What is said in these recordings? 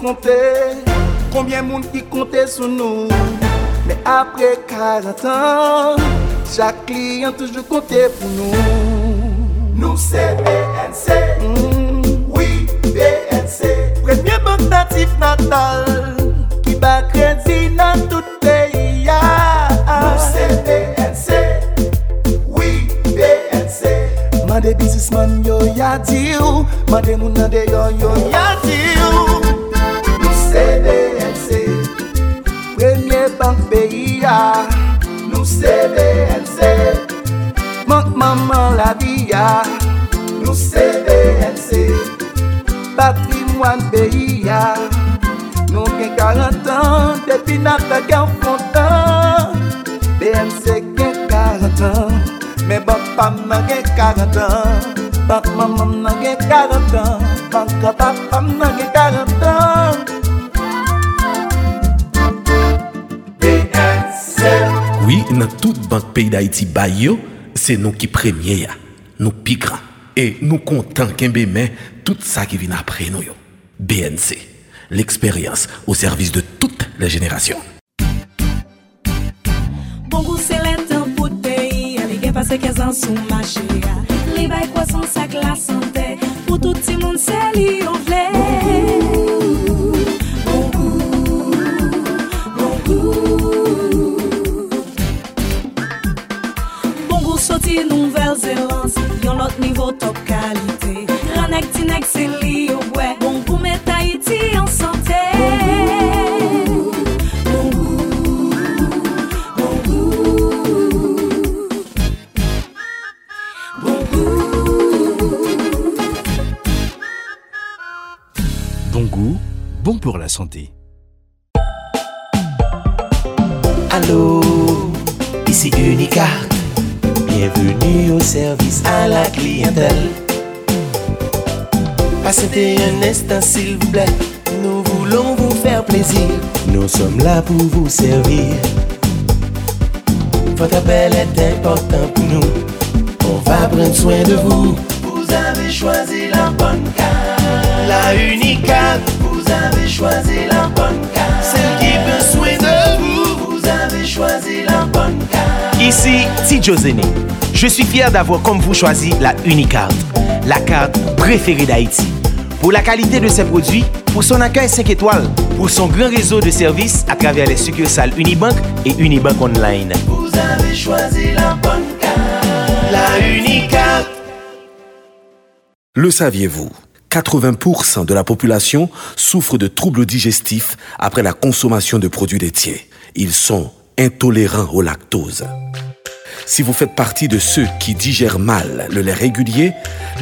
kontè, konbyen moun ki kontè sou nou Mè apre 40 an, chak kliyan toujou kontè pou nou Nou se BNC, mm. oui BNC Premye bank natif natal, ki ba kredi nan tout peyi ya Nou se BNC, oui BNC Mande bizisman yo yadi ou, mande moun nade yo yo yadi ou. CBNC Premye bank peyi ya Nou CBNC Mank maman la biya Nou CBNC Patrimwan peyi ya Nou gen 40 an Depi nata gen fontan BNC gen 40 an Men bank pam nan gen 40 an Bank maman nan gen 40 an Bank kapap pam nan gen 40 an Oui, dans toute banque pays d'Haïti, Bayo, c'est nous qui premiers, ya. nous plus grands. Et nous comptons qu'un mais tout ça qui vient après nous. yo. BNC, l'expérience au service de toutes les générations. Bon goût c'est le temps pour le pays Les gars passent 15 ans sous marché Les bails croissance avec la santé Pour tout le monde c'est li on vle niveau top qualité. Ranek tinek c'est li au ouais. Bon goût met Haïti en santé. Bon goût, bon goût Bon goût Bon goût, bon pour la santé. À la clientèle. Patientez un instant s'il vous plaît. Nous voulons vous faire plaisir. Nous sommes là pour vous servir. Votre appel est important pour nous. On va prendre soin de vous. Vous avez choisi la bonne carte. La Unicart. Vous avez choisi la bonne carte. Celle qui prend soin de vous. Vous avez choisi la bonne carte. Ici Tidjo Zene. Je suis fier d'avoir comme vous choisi la Unicard, la carte préférée d'Haïti. Pour la qualité de ses produits, pour son accueil 5 étoiles, pour son grand réseau de services à travers les succursales Unibank et Unibank Online. Vous avez choisi la bonne carte. La Unicart. Le saviez-vous 80% de la population souffre de troubles digestifs après la consommation de produits laitiers. Ils sont intolérants au lactose. Si vous faites partie de ceux qui digèrent mal le lait régulier,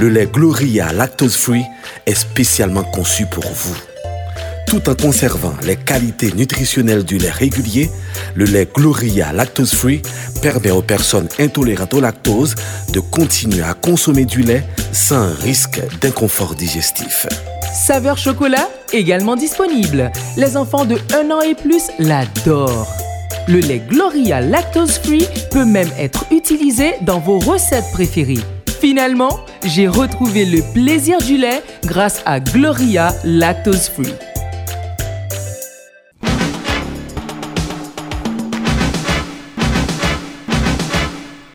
le lait Gloria Lactose Free est spécialement conçu pour vous. Tout en conservant les qualités nutritionnelles du lait régulier, le lait Gloria Lactose Free permet aux personnes intolérantes au lactose de continuer à consommer du lait sans risque d'inconfort digestif. Saveur chocolat, également disponible. Les enfants de 1 an et plus l'adorent. Le lait Gloria Lactose Free peut même être utilisé dans vos recettes préférées. Finalement, j'ai retrouvé le plaisir du lait grâce à Gloria Lactose Free.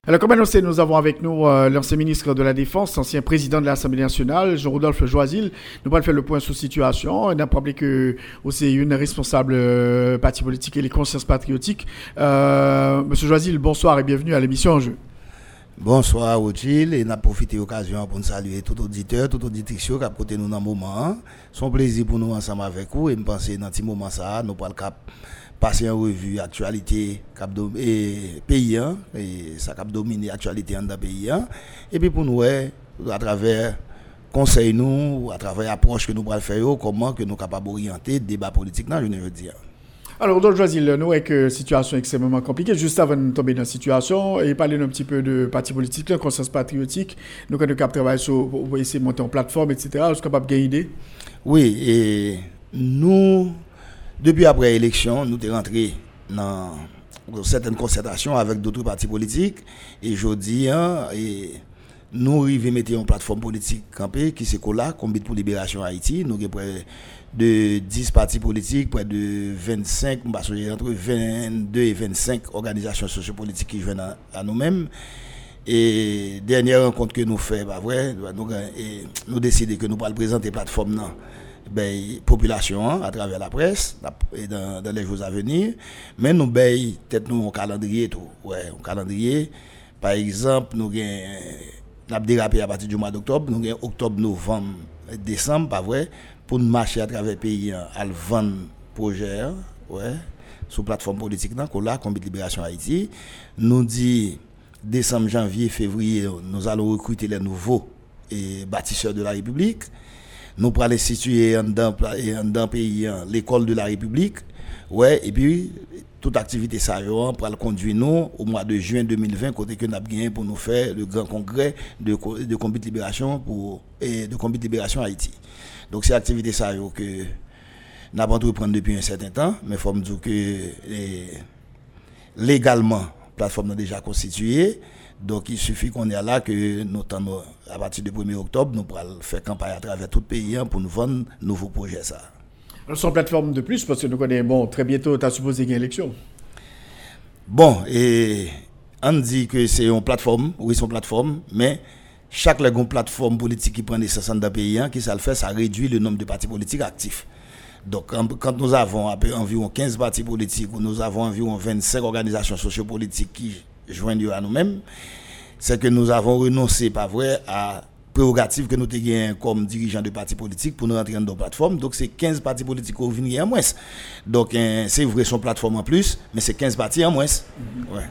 Alors, comme annoncé, nous avons avec nous euh, l'ancien ministre de la Défense, ancien président de l'Assemblée nationale, Jean-Rodolphe Joisil. Nous allons faire le point sur la situation. On a rappelé que aussi une responsable euh, parti politique et les consciences patriotiques. Euh, Monsieur Joisil, bonsoir et bienvenue à l'émission Enjeu. Bonsoir Rothschild et n'a profité de l'occasion pour nous saluer tout auditeur, tout auditrice qui a côté nous dans le moment. C'est un plaisir pour nous ensemble avec vous et me penser dans ce moment ça, nous pas le cap passer en revue actualité et pays hein, et ça cap dominer actualité dans pays hein. et puis pour nous à travers conseil nous à travers approche que nous allons faire comment que nous capables d'orienter débat politique dans je veux dire alors, donc, Joasil, nous avons une situation extrêmement compliquée. Juste avant de tomber dans la situation, et parler un petit peu de parti politique, de conscience patriotique, nous avons travailler sur, pour essayer de monter en plateforme, etc. Est-ce que vous avez une idée Oui, et nous, depuis après l'élection, nous sommes rentrés dans certaines concertations avec d'autres partis politiques. Et je dis, hein, et nous arrivons à mettre une plateforme politique campée qui c'est là, Combat pour Libération Haïti. Nous avons près de 10 partis politiques, près de 25, entre 22 et 25 organisations sociopolitiques qui viennent à, nous-mêmes. Et dernière rencontre que nous faisons, bah, nous, et nous décidons que nous allons présenter la plateforme ben, population hein, à travers la presse et dans, les jours à venir. Mais nous avons peut-être nous un calendrier tout. Ouais, un calendrier. Par exemple, nous avons dérapé à partir du mois d'octobre. Nous avons octobre, novembre, décembre, pas vrai, pour nous marcher à travers le pays hein, à vendre projet, hein, ouais, sur plateforme politique, là, là, Comité Libération Haïti. Nous dit décembre, janvier, février, nous allons recruter les nouveaux et bâtisseurs de la République. Nous pourrons situer dans pays hein, l'école de la République. Ouais, et puis, toute activité ça pour le conduire nous au mois de juin 2020 côté que nous avons gagné pour nous faire le grand congrès de de combat de libération pour et de combat libération Haïti. Donc c'est activité ça que nous avons entrepris depuis un certain temps mais faut me dire que légalement la plateforme déjà constituée donc il suffit qu'on est là que nous à partir du 1er octobre nous pourrons faire campagne à travers tout le pays hein, pour nous vendre nouveaux projets ça. Sans plateforme de plus, parce que nous connaissons, bon, très bientôt, tu as supposé une élection. Bon, et on dit que c'est une plateforme, oui, c'est une plateforme, mais chaque plateforme politique qui prend des 60 pays, hein, qui ça le fait, ça réduit le nombre de partis politiques actifs. Donc, quand nous avons environ 15 partis politiques, ou nous avons environ 25 organisations sociopolitiques qui joignent à nous-mêmes, c'est que nous avons renoncé, pas vrai, à prérogative que nous avons comme dirigeants de partis politiques pour nous rentrer dans nos plateformes. Donc, c'est 15 partis politiques qui viennent en moins. Donc, hein, c'est vrai, son plateforme en plus, mais c'est 15 partis en moins. Mhm. Ouais.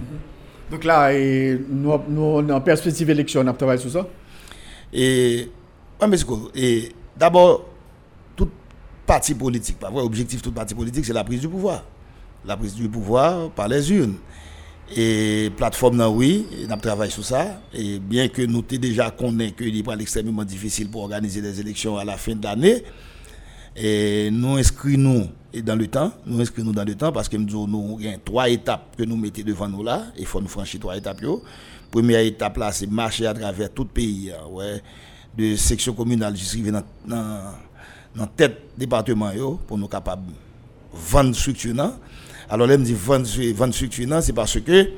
Donc là, et nous, nous, en perspective élection, on a travaillé sur ça? Et, et d'abord, tout parti politique, pas vrai, objectif tout parti politique, c'est la prise du pouvoir. La prise du pouvoir par les urnes. Et plateforme, oui, nous travaillé sur ça. Et bien que nous t'ai déjà connaît qu'il est extrêmement difficile pour organiser des élections à la fin de l'année, nous inscrivons dans le temps, nous inscrivons dans le temps parce que nous avons trois étapes que nous mettons devant nous là. Il faut nous franchir trois étapes. Première étape là, c'est marcher à travers tout le pays, hein, ouais, de section communale jusqu'à dans, dans, tête département pour nous capables de vendre structure. Alors là, je me dis vendre structure, c'est parce que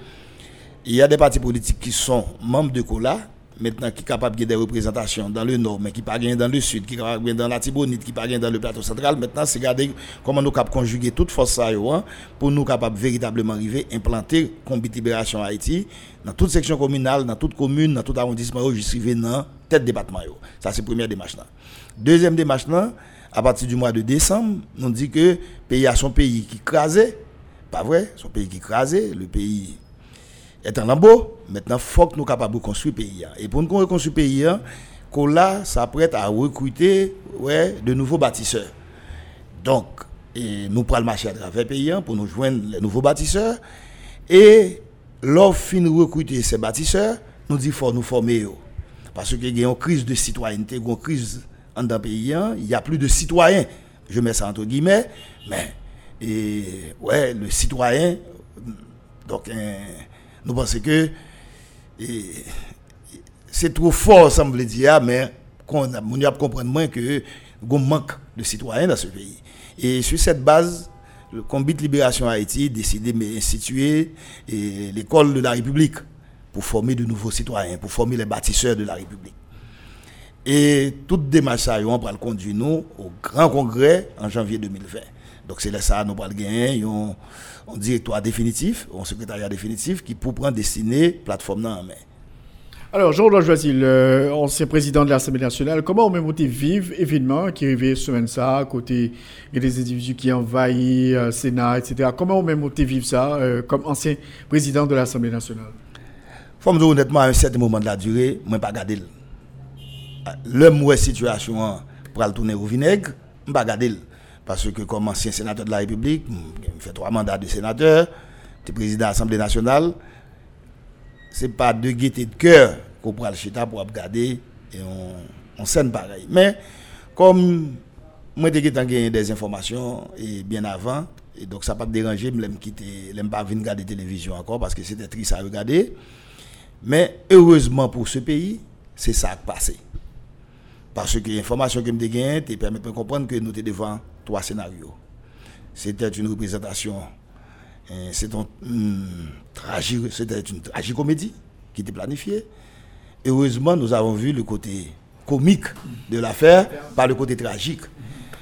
il y a des partis politiques qui sont membres de COLA, maintenant qui sont capables de des représentations dans le nord, mais qui pas dans le sud, qui pas dans la Tibonite, qui pas dans le plateau central. Maintenant, c'est regarder comment nous capables conjuguer toute force ça hein, pour nous capables véritablement arriver implanter Combi Libération Haïti dans toute section communale, dans toute commune, dans tout arrondissement, jusqu'à dans tête département. Ça, c'est la première démarche. Là. Deuxième démarche, là, à partir du mois de décembre, on dit que pays a son pays qui crasait pas vrai, son pays qui crasé, le pays est en lambeau. Maintenant, il faut que nous capables de construire le pays. Hein. Et pour nous reconstruire le pays, hein, là s'apprête à recruter ouais, de nouveaux bâtisseurs. Donc, nous prenons le marché à travers le pays hein, pour nous joindre les nouveaux bâtisseurs. Et lorsqu'on de recruter ces bâtisseurs, nous disons faut nous former. Parce qu'il y a une crise de citoyenneté, une crise dans le pays, il n'y a plus de citoyens. Je mets ça entre guillemets, mais et ouais, le citoyen, donc hein, nous pensons que c'est trop fort, ça me dire, mais on a comprendre moins que a manque de citoyens dans ce pays. Et sur cette base, le combat de libération Haïti décidé d'instituer l'école de la République pour former de nouveaux citoyens, pour former les bâtisseurs de la République. Et toute démarche, on va le conduire nous au grand congrès en janvier 2020. Donc c'est là ça, nous allons gagner un, directoire définitif, un secrétariat définitif qui pour prendre destiné plateforme en main. Alors, Jean-Claude Joisil, euh, ancien président de l'Assemblée nationale, comment on moté vivre événement qui arrivé semaine ça, côté des individus qui envahissent le euh, Sénat, etc. Comment on moté vivre ça euh, comme ancien président de l'Assemblée nationale? Faut me dire honnêtement, à un certain moment de la durée, moi pas garder. Le mauvaise situation pour le tourner au vinaigre, je pas garder. Parce que comme ancien sénateur de la République, je fait trois mandats de sénateur, de président de l'Assemblée nationale, c'est pas de gaieté de cœur qu'on prend le chita pour regarder et on, scène pareil. Mais comme moi j'ai gagné des informations et bien avant et donc ça pas dérangé me quitter l'aime pas venir regarder télévision encore parce que c'était triste à regarder mais heureusement pour ce pays c'est ça qui passé parce que l'information que me gagné te permet de comprendre que nous étions devant trois scénarios c'était une représentation c'était une, tragicomédie qui était planifiée. Heureusement, nous avons vu le côté comique de l'affaire par le côté tragique.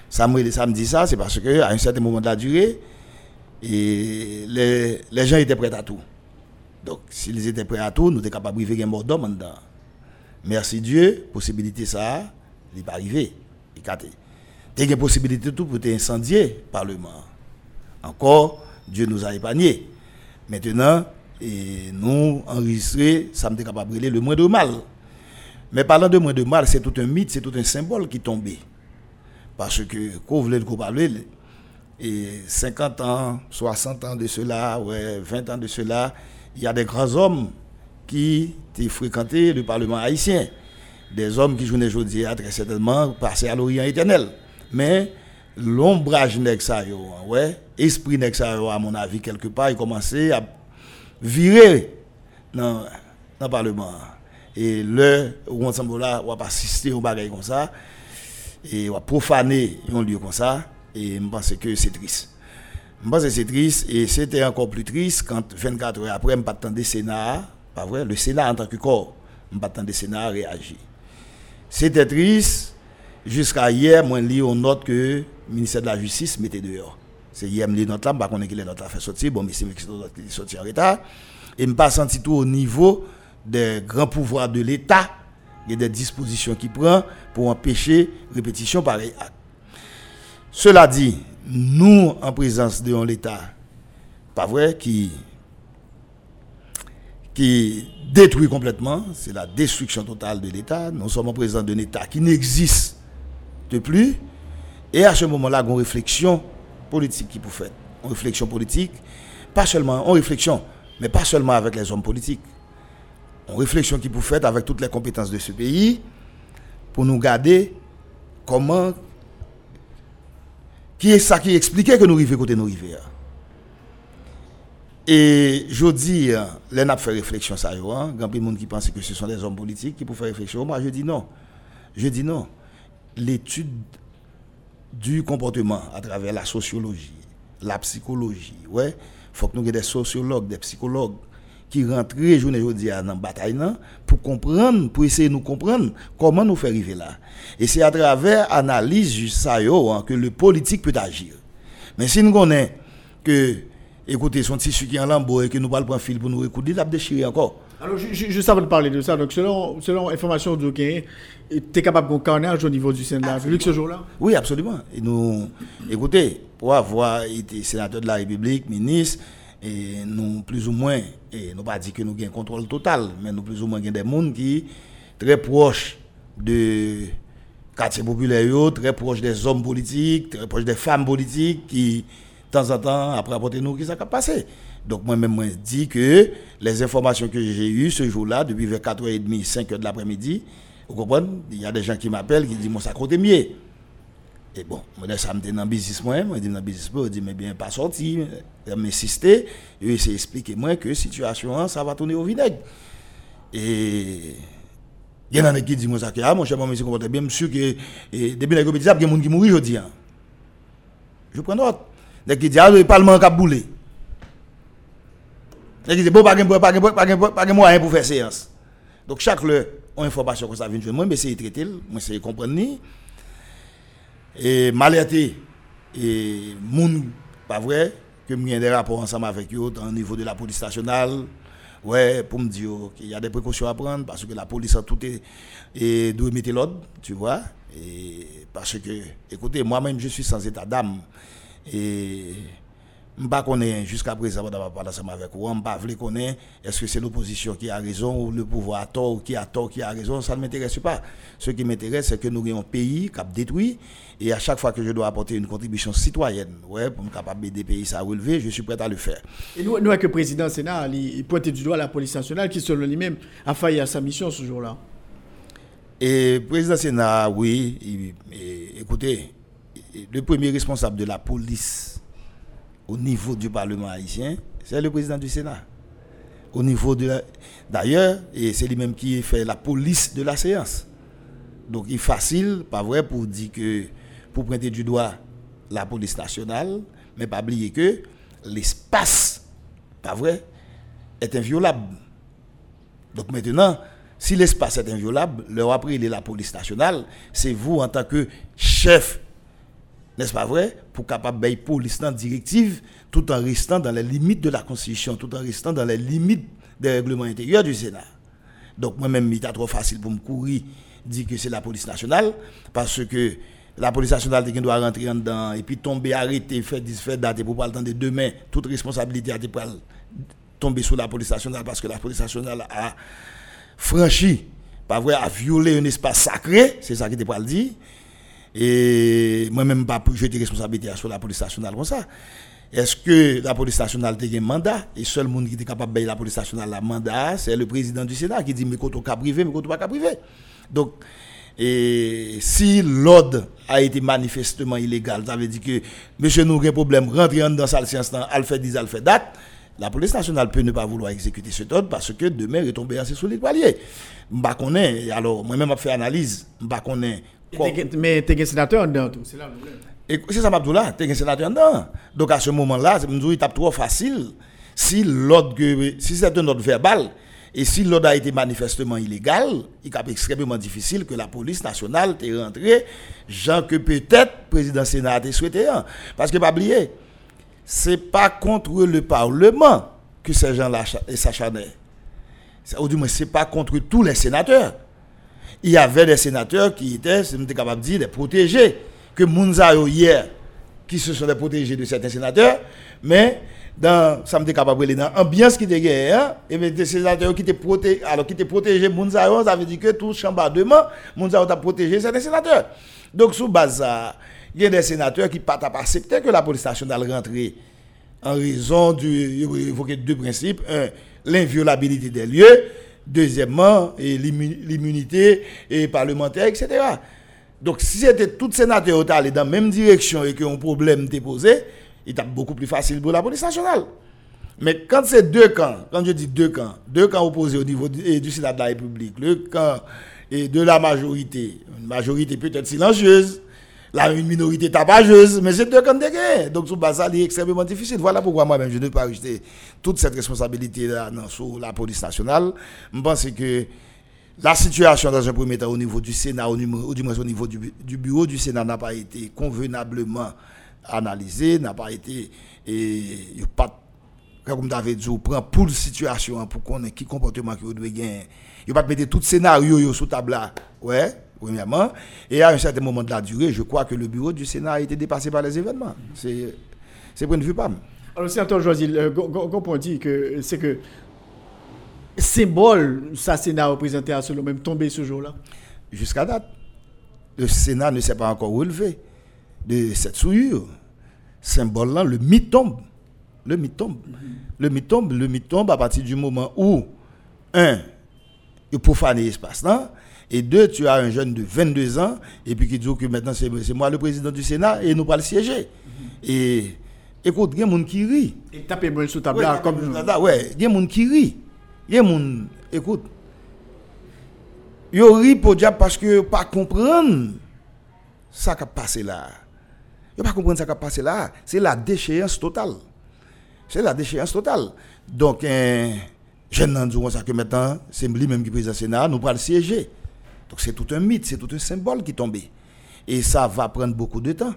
Ça me, dit ça, c'est parce qu'à un certain moment de la durée, les, gens étaient prêts à tout. Donc, s'ils étaient prêts à tout, nous étions capables de vivre un mort d'homme. Merci Dieu, possibilité ça, il n'est pas arrivé. Il y a possibilité tout pour incendier le Parlement. Encore, Dieu nous a épargnés. Maintenant, nous, enregistrer, ça me capable le moins de mal. Mais parlant de moins de mal, c'est tout un mythe, c'est tout un symbole qui tombait. Parce que, quand vous voulez le et 50 ans, 60 ans de cela, ouais, 20 ans de cela, il y a des grands hommes qui ont fréquenté le Parlement haïtien. Des hommes qui, jouaient aujourd'hui, très certainement, passer à l'Orient éternel. Mais l'ombrage ça ouais esprit ça à mon avis quelque part il commençait à virer dans le parlement. Et le où ensemble là on va assister au bagage comme ça et on va profaner un lieu comme ça et je pense que c'est triste. Je pense que c'est triste et c'était encore plus triste quand 24 heures après je pas le Sénat pas vrai le Sénat en tant que corps je pas le Sénat réagir. C'était triste jusqu'à hier moi lis une note que le ministère de la Justice mettait dehors. C'est hier, je note là, je ne sais pas là fait sortir, bon, mais c'est sorti en retard. Et je ne pas senti tout au niveau des grands pouvoirs de l'État, a des dispositions qui prend pour empêcher répétition pareil Cela dit, nous, en présence de l'État, pas vrai, qui, qui détruit complètement, c'est la destruction totale de l'État. Nous sommes en présence d'un État qui n'existe plus, et à ce moment-là, une réflexion politique qui peut faire. Une réflexion politique, pas seulement en réflexion, mais pas seulement avec les hommes politiques. Une réflexion qui peut faire avec toutes les compétences de ce pays pour nous garder comment. Qui est ça qui expliquait que nous arrivons côté nous arrivons. Et je dis, les n'a fait réflexion ça, il y a de monde qui pense que ce sont des hommes politiques qui peuvent faire réflexion. Moi, je dis non. Je dis non. L'étude du comportement à travers la sociologie, la psychologie. Ouais, faut que nous ayons des sociologues, des psychologues qui rentrent journée aujourd'hui dans la bataille pour comprendre, pour essayer de nous comprendre comment nous faire arriver là. Et c'est à travers l'analyse ça hein, que le politique peut agir. Mais si nous connaissons que, écoutez, son tissu qui est en lambeau et que nous parlons pas fil pour nous écouter, il a déchiré encore. Alors, juste avant de parler de ça, donc selon, selon information de tu es capable de carnage au niveau du Sénat de ce jour-là? Oui, absolument. Et nous, écoutez, pour avoir été sénateur de la République, ministre, et nous, plus ou moins, et nous pas dit que nous avons un contrôle total, mais nous, plus ou moins, avons des gens qui très proches de quartier populaire, très proches des hommes politiques, très proches des femmes politiques, qui, temps en temps, après apporter nous, qui s'est passé. Donc moi-même, je dis que les informations que j'ai eues ce jour-là, depuis vers 4h30, 5h de l'après-midi, vous comprenez Il y a des gens qui m'appellent, qui disent, mon ça côté mieux. Et bon, moi, ça me dit dans le business, moi, je dis dans le business, je dis, mais bien, pas sorti. Je m'insister, et essayer d'expliquer moi que situation, ça va tourner au vinaigre. Et il y en a qui disent, moi, ça, ah, mon cher, moi, je comprends bien, monsieur, que depuis la compétition, il y a des gens qui mourent aujourd'hui. Hein. Je prends note. Il y a qui disent, ah, le Parlement a boulé. Il dit, bon, pas de moyen pour faire séance. Donc, chaque le, on information que ça vient de moi, mais c'est traiter, moi, c'est comprendre. Et malerté, et moun, pas vrai, que j'ai des rapports ensemble avec eux au niveau de la police nationale, Ouais, pour me dire qu'il y a des précautions à prendre parce que la police a tout et doit mettre l'ordre, tu vois. Et parce que, écoutez, moi-même, je suis sans état d'âme. Et je ne sais pas jusqu'à présent, je parler ensemble avec vous, je ne sais pas connaître est-ce que c'est l'opposition qui a raison ou le pouvoir a tort ou qui a tort qui a raison, ça ne m'intéresse pas. Ce qui m'intéresse, c'est que nous avons un pays qui a détruit et à chaque fois que je dois apporter une contribution citoyenne ouais, pour me capable des pays à relever, je suis prêt à le faire. Et nous, nous avec le président Sénat, il pointe du doigt la police nationale qui, selon lui-même, a failli à sa mission ce jour-là. Et le président Sénat, oui, écoutez, le premier responsable de la police au niveau du Parlement haïtien, c'est le président du Sénat. Au niveau de D'ailleurs, et c'est lui-même qui fait la police de la séance. Donc il est facile, pas vrai, pour dire que, pour pointer du doigt la police nationale, mais pas oublier que l'espace, pas vrai, est inviolable. Donc maintenant, si l'espace est inviolable, le après il est la police nationale, c'est vous en tant que chef n'est-ce pas vrai, pour capable de police directive tout en restant dans les limites de la Constitution, tout en restant dans les limites des règlements intérieurs du Sénat. Donc moi-même, il trop facile pour me courir, dire que c'est la police nationale, parce que la police nationale doit rentrer dedans et puis tomber, arrêter, faire, faire date pour pas le temps de demain, toute responsabilité a tomber sur la police nationale parce que la police nationale a franchi, pas vrai, a violé un espace sacré, c'est ça qui était pas le dire. Et moi-même, pas pour jeter responsabilité sur la police nationale comme ça. Est-ce que la police nationale a un mandat? Et seul monde qui est capable de payer la police nationale un mandat, c'est le président du Sénat qui dit mais quand on cas privé, mais quand on pas privé. Donc, et si l'ordre a été manifestement illégal, ça veut dire que monsieur nous a problème, rentrer dans sa séance, al fait 10, al fait date, la police nationale peut ne pas vouloir exécuter cet ordre parce que demain, il tomber assez sur les poiliers. alors moi-même, je fait analyse, je mais tu es un sénateur dedans, c'est là le C'est ça, Mabdoula, tu es un sénateur dedans. Donc à ce moment-là, il trop facile. Si l'ordre, si c'est un ordre verbal, et si l'ordre a été manifestement illégal, il est extrêmement difficile que la police nationale t'ait rentré, gens que peut-être le président Sénat a souhaité. Hein. Parce que, pas oublier, ce n'est pas contre le Parlement que ces gens-là s'acharnaient. Ou du moins, ce n'est pas contre tous les sénateurs il y avait des sénateurs qui étaient, c'est capable de dire, protégés, que Mounzayo hier, qui se sont protégés de certains sénateurs, mais dans, ça me capable de dans l'ambiance qui était hein, et bien des sénateurs qui étaient protégés, alors qui étaient protégés, Mounzayo, ça veut dire que tout chambardement, Mounzayo a protégé certains sénateurs. Donc, sous base il y a des sénateurs qui pas accepter que la police nationale rentre en raison du, évoquer deux principes. Un, l'inviolabilité des lieux Deuxièmement, l'immunité parlementaire, etc. Donc, si c'était tout sénateur qui allait dans la même direction et qu'un problème était posé, il était beaucoup plus facile pour la police nationale. Mais quand c'est deux camps, quand je dis deux camps, deux camps opposés au niveau du, du Sénat de la République, le camp de la majorité, une majorité peut-être silencieuse, la une minorité tabageuse, mais c'est deux guerre. Donc, sous base, c'est extrêmement difficile. Voilà pourquoi moi-même, je ne peux pas rejeter toute cette responsabilité-là sur la police nationale. Je pense que la situation, dans un premier temps, au niveau du Sénat, ou du moins au niveau du, bureau du Sénat, n'a pas été convenablement analysée, n'a pas été. Et pas comme David prend pour la situation, pour qu'on ait qui comportement qu'il doit gagner. Il pas mettre tout scénario sur table là. Ouais premièrement. Et à un certain moment de la durée, je crois que le bureau du Sénat a été dépassé par les événements. C'est point de vue pas. Alors, sénateur Joisil, point dit que c'est que symbole, ça Sénat représenté à ce même tombé ce jour-là Jusqu'à date, le Sénat ne s'est pas encore relevé de cette souillure. Symbole-là, le mythe tombe. Le mythe tombe. Le mythe tombe, le mythe tombe à partir du moment où, un, il profane l'espace là, et deux, tu as un jeune de 22 ans, et puis qui dit que maintenant c'est moi le président du Sénat, et nous pas le siéger. Et écoute, il y a des gens qui rit. Et tapez moi sous table ouais, comme Ouais, il y a des gens qui rit. Il y a des gens, écoute, ils rit pour dire parce que pas comprendre ça qui a passé là. Ils pas comprendre ça qui a passé là. C'est la déchéance totale. C'est la déchéance totale. Donc, euh, je ne dis pas que maintenant, c'est lui-même qui est président du Sénat, nous pas le siéger. Donc c'est tout un mythe, c'est tout un symbole qui est tombé. Et ça va prendre beaucoup de temps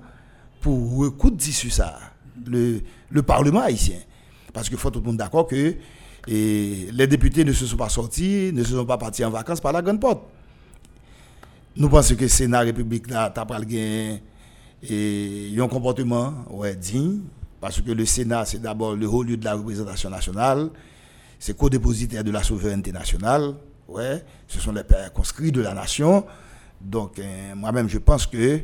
pour recoudre ça, le, le Parlement haïtien. Parce qu'il faut tout le monde d'accord que les députés ne se sont pas sortis, ne se sont pas partis en vacances par la grande porte. Nous pensons que le Sénat République n'a pas le et un comportement ouais, digne, parce que le Sénat, c'est d'abord le haut lieu de la représentation nationale, c'est co-dépositaire de la souveraineté nationale, ouais, ce sont les pères conscrits de la nation. Donc, euh, moi-même, je pense que,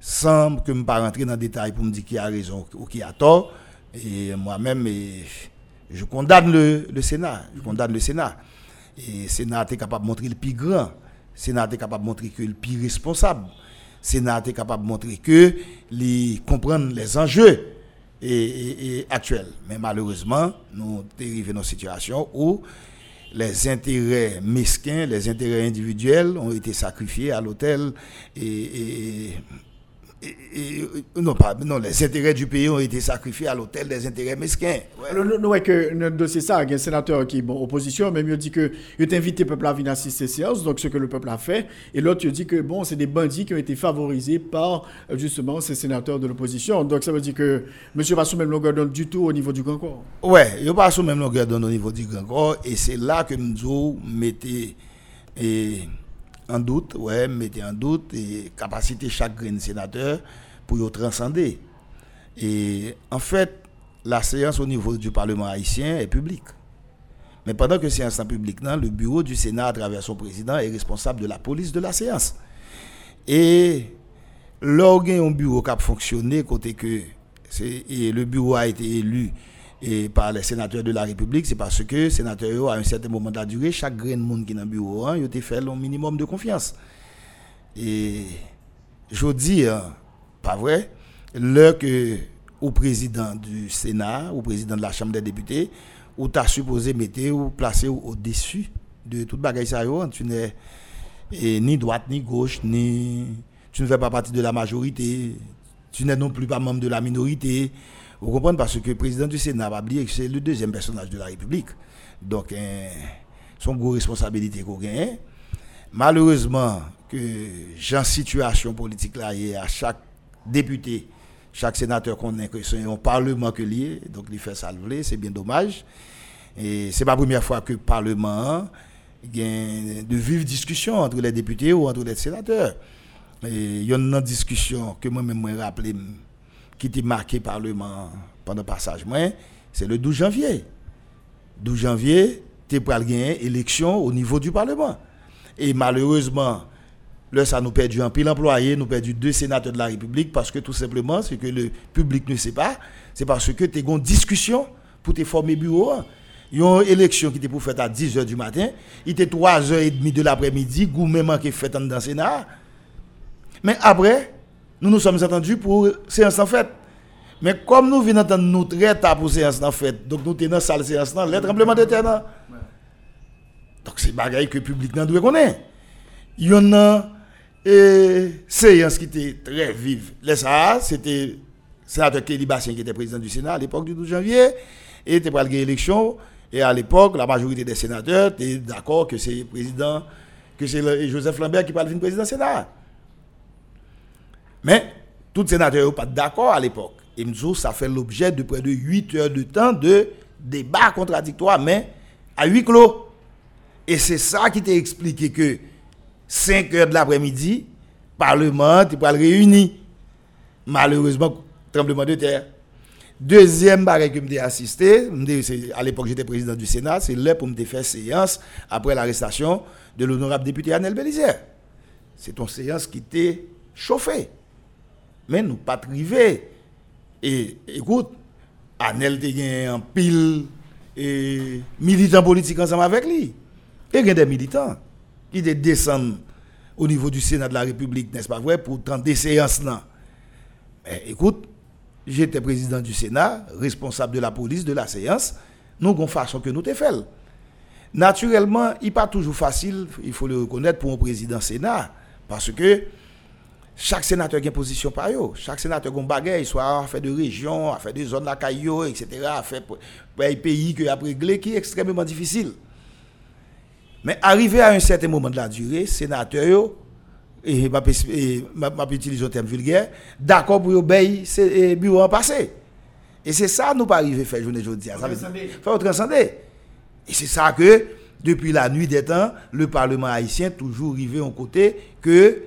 sans que je ne pas rentrer dans le détail pour me dire qui a raison ou qui a tort, et moi-même, je condamne le, Sénat. Je condamne le Sénat. Et le Sénat est capable de montrer le plus grand. Le Sénat est capable de montrer que le plus responsable. Le Sénat est capable de montrer que les comprendre les enjeux et, actuels. Mais malheureusement, nous arrivons dans une situation où les intérêts mesquins, les intérêts individuels ont été sacrifiés à l'hôtel et et, non, pas, non, les intérêts du pays ont été sacrifiés à l'hôtel des intérêts mesquins. Ouais. Nous, voyons que notre dossier ça, il y a un sénateur qui est bon, opposition, mais mieux dit que il a invité le peuple à venir assister ces séances, donc ce que le peuple a fait. Et l'autre, il dit que bon, c'est des bandits qui ont été favorisés par justement ces sénateurs de l'opposition. Donc ça veut dire que monsieur va sous même longueur d'onde du tout au niveau du Grand Corps. Ouais, il pas sous même longueur d'onde au niveau du Grand Corps, et c'est là que nous mettez. Et, en doute, ouais, mettez en doute et capacité chaque grain sénateur pour y transcender. Et en fait, la séance au niveau du Parlement haïtien est publique. Mais pendant que séance est publique, le bureau du Sénat, à travers son président, est responsable de la police de la séance. Et l'organe un bureau qui a fonctionné, côté que et le bureau a été élu et par les sénateurs de la République, c'est parce que les sénateurs, à un certain moment de la durée, chaque grain de monde qui est dans le bureau, hein, ils fait un minimum de confiance. Et je dis, pas vrai, l'heure que au président du Sénat, au président de la Chambre des députés, où tu as supposé mettre ou placer au-dessus de toute bagaille ça, hein, tu n'es ni droite, ni gauche, ni tu ne fais pas partie de la majorité, tu n'es non plus pas membre de la minorité. Vous comprenez parce que le président du Sénat va oublier que c'est le deuxième personnage de la République. Donc, hein, son gros responsabilité qu'on gagne. Malheureusement, que j'ai situation politique là, y a chaque député, chaque sénateur qu'on est, que c'est un parlement que lié, donc il fait ça c'est bien dommage. Et c'est pas la première fois que le Parlement a de vives discussions entre les députés ou entre les sénateurs. Et il y a une discussion que moi-même me rappelle qui était marqué Parlement pendant le passage, c'est le 12 janvier. 12 janvier, tu as gagner élection au niveau du Parlement. Et malheureusement, là, ça nous perdu un pile employé, nous perdu deux sénateurs de la République parce que tout simplement, ce que le public ne sait pas, c'est parce que tu as une discussion pour te former bureau. Il y a une élection qui était pour faire à 10h du matin, il était 3h30 de l'après-midi, gouvernement qui est fait dans le Sénat. Mais après, nous nous sommes attendus pour séance en fait. Mais comme nous venons entendre nous très tard pour séance en fait, donc nous sommes dans la salle séance, les tremblements de terre. Donc c'est bagaille que le public n'a doit connaître. Il y en a une séance qui était très vive. Les ça, c'était le sénateur Kelly Bastien qui était président du Sénat à l'époque du 12 janvier. Et était pour l'élection. Et à l'époque, la majorité des sénateurs étaient d'accord que c'est président, que c'est Joseph Lambert qui parle du président du Sénat. Mais tous les sénateurs n'étaient pas d'accord à l'époque. Et nous, ça fait l'objet de près de 8 heures de temps de débat contradictoire, mais à huis clos. Et c'est ça qui t'a expliqué que 5 heures de l'après-midi, Parlement est pas réuni. Malheureusement, tremblement de terre. Deuxième barrière que j'ai assisté, à l'époque j'étais président du Sénat, c'est là pour me faire séance après l'arrestation de l'honorable député Anel Belizer. C'est une séance qui était chauffée mais nous pas privés. Et écoute, Anel te un pile et militant politique ensemble avec lui. Il y a des militants qui descendent au niveau du Sénat de la République, n'est-ce pas vrai, pour tenter des séances là. écoute, j'étais président du Sénat, responsable de la police de la séance. Nous avons façon que nous te fait. Naturellement, il n'est pas toujours facile, il faut le reconnaître, pour un président Sénat, parce que chaque sénateur a une position par eux. Chaque sénateur a un bagage, soit à faire de région, à faire de zones la caillou, etc., à faire pour un pays qui a réglé, qui est extrêmement difficile. Mais arrivé à un certain moment de la durée, sénateur, et je vais utiliser un terme vulgaire, d'accord pour obéir ce bureau en passé. Et c'est ça nous pas arriver à faire journée aujourd'hui. Ça veut transcender. Et c'est ça que, depuis la nuit des temps, le Parlement haïtien toujours arrivé en côté que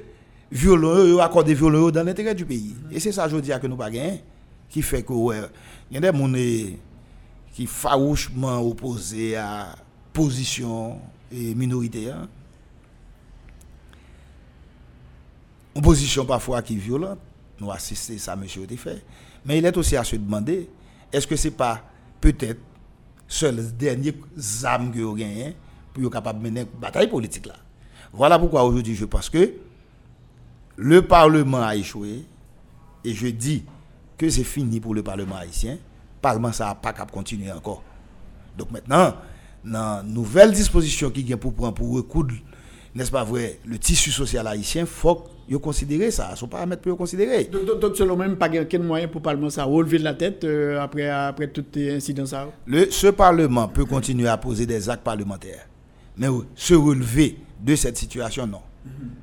violon, accordé violon dans l'intérêt du pays. Et c'est ça, je dis, que nous pas gagné, qui fait que, ouais, il y a des gens qui farouchement opposés à position minorité. Hein. Une position parfois qui est violente. Nous assistons ça, monsieur, fait. Mais il est aussi à se demander, est-ce que ce n'est pas peut-être seul dernier âme que vous gagnez pour être capable de mener une bataille politique là? Voilà pourquoi aujourd'hui je pense que le Parlement a échoué et je dis que c'est fini pour le Parlement haïtien. Le Parlement ça n'a pas qu'à continuer encore. Donc maintenant, dans nouvelle disposition qui vient pour prendre pour recoudre n'est-ce pas vrai, le tissu social haïtien, il faut considérer ça. Ce pas mettre pour considérer. Donc, donc, selon même, pas quel moyen pour le Parlement ça relever la tête euh, après, après tout incident ça? Le, Ce Parlement peut continuer à poser des actes parlementaires. Mais se relever de cette situation, non. Mm -hmm.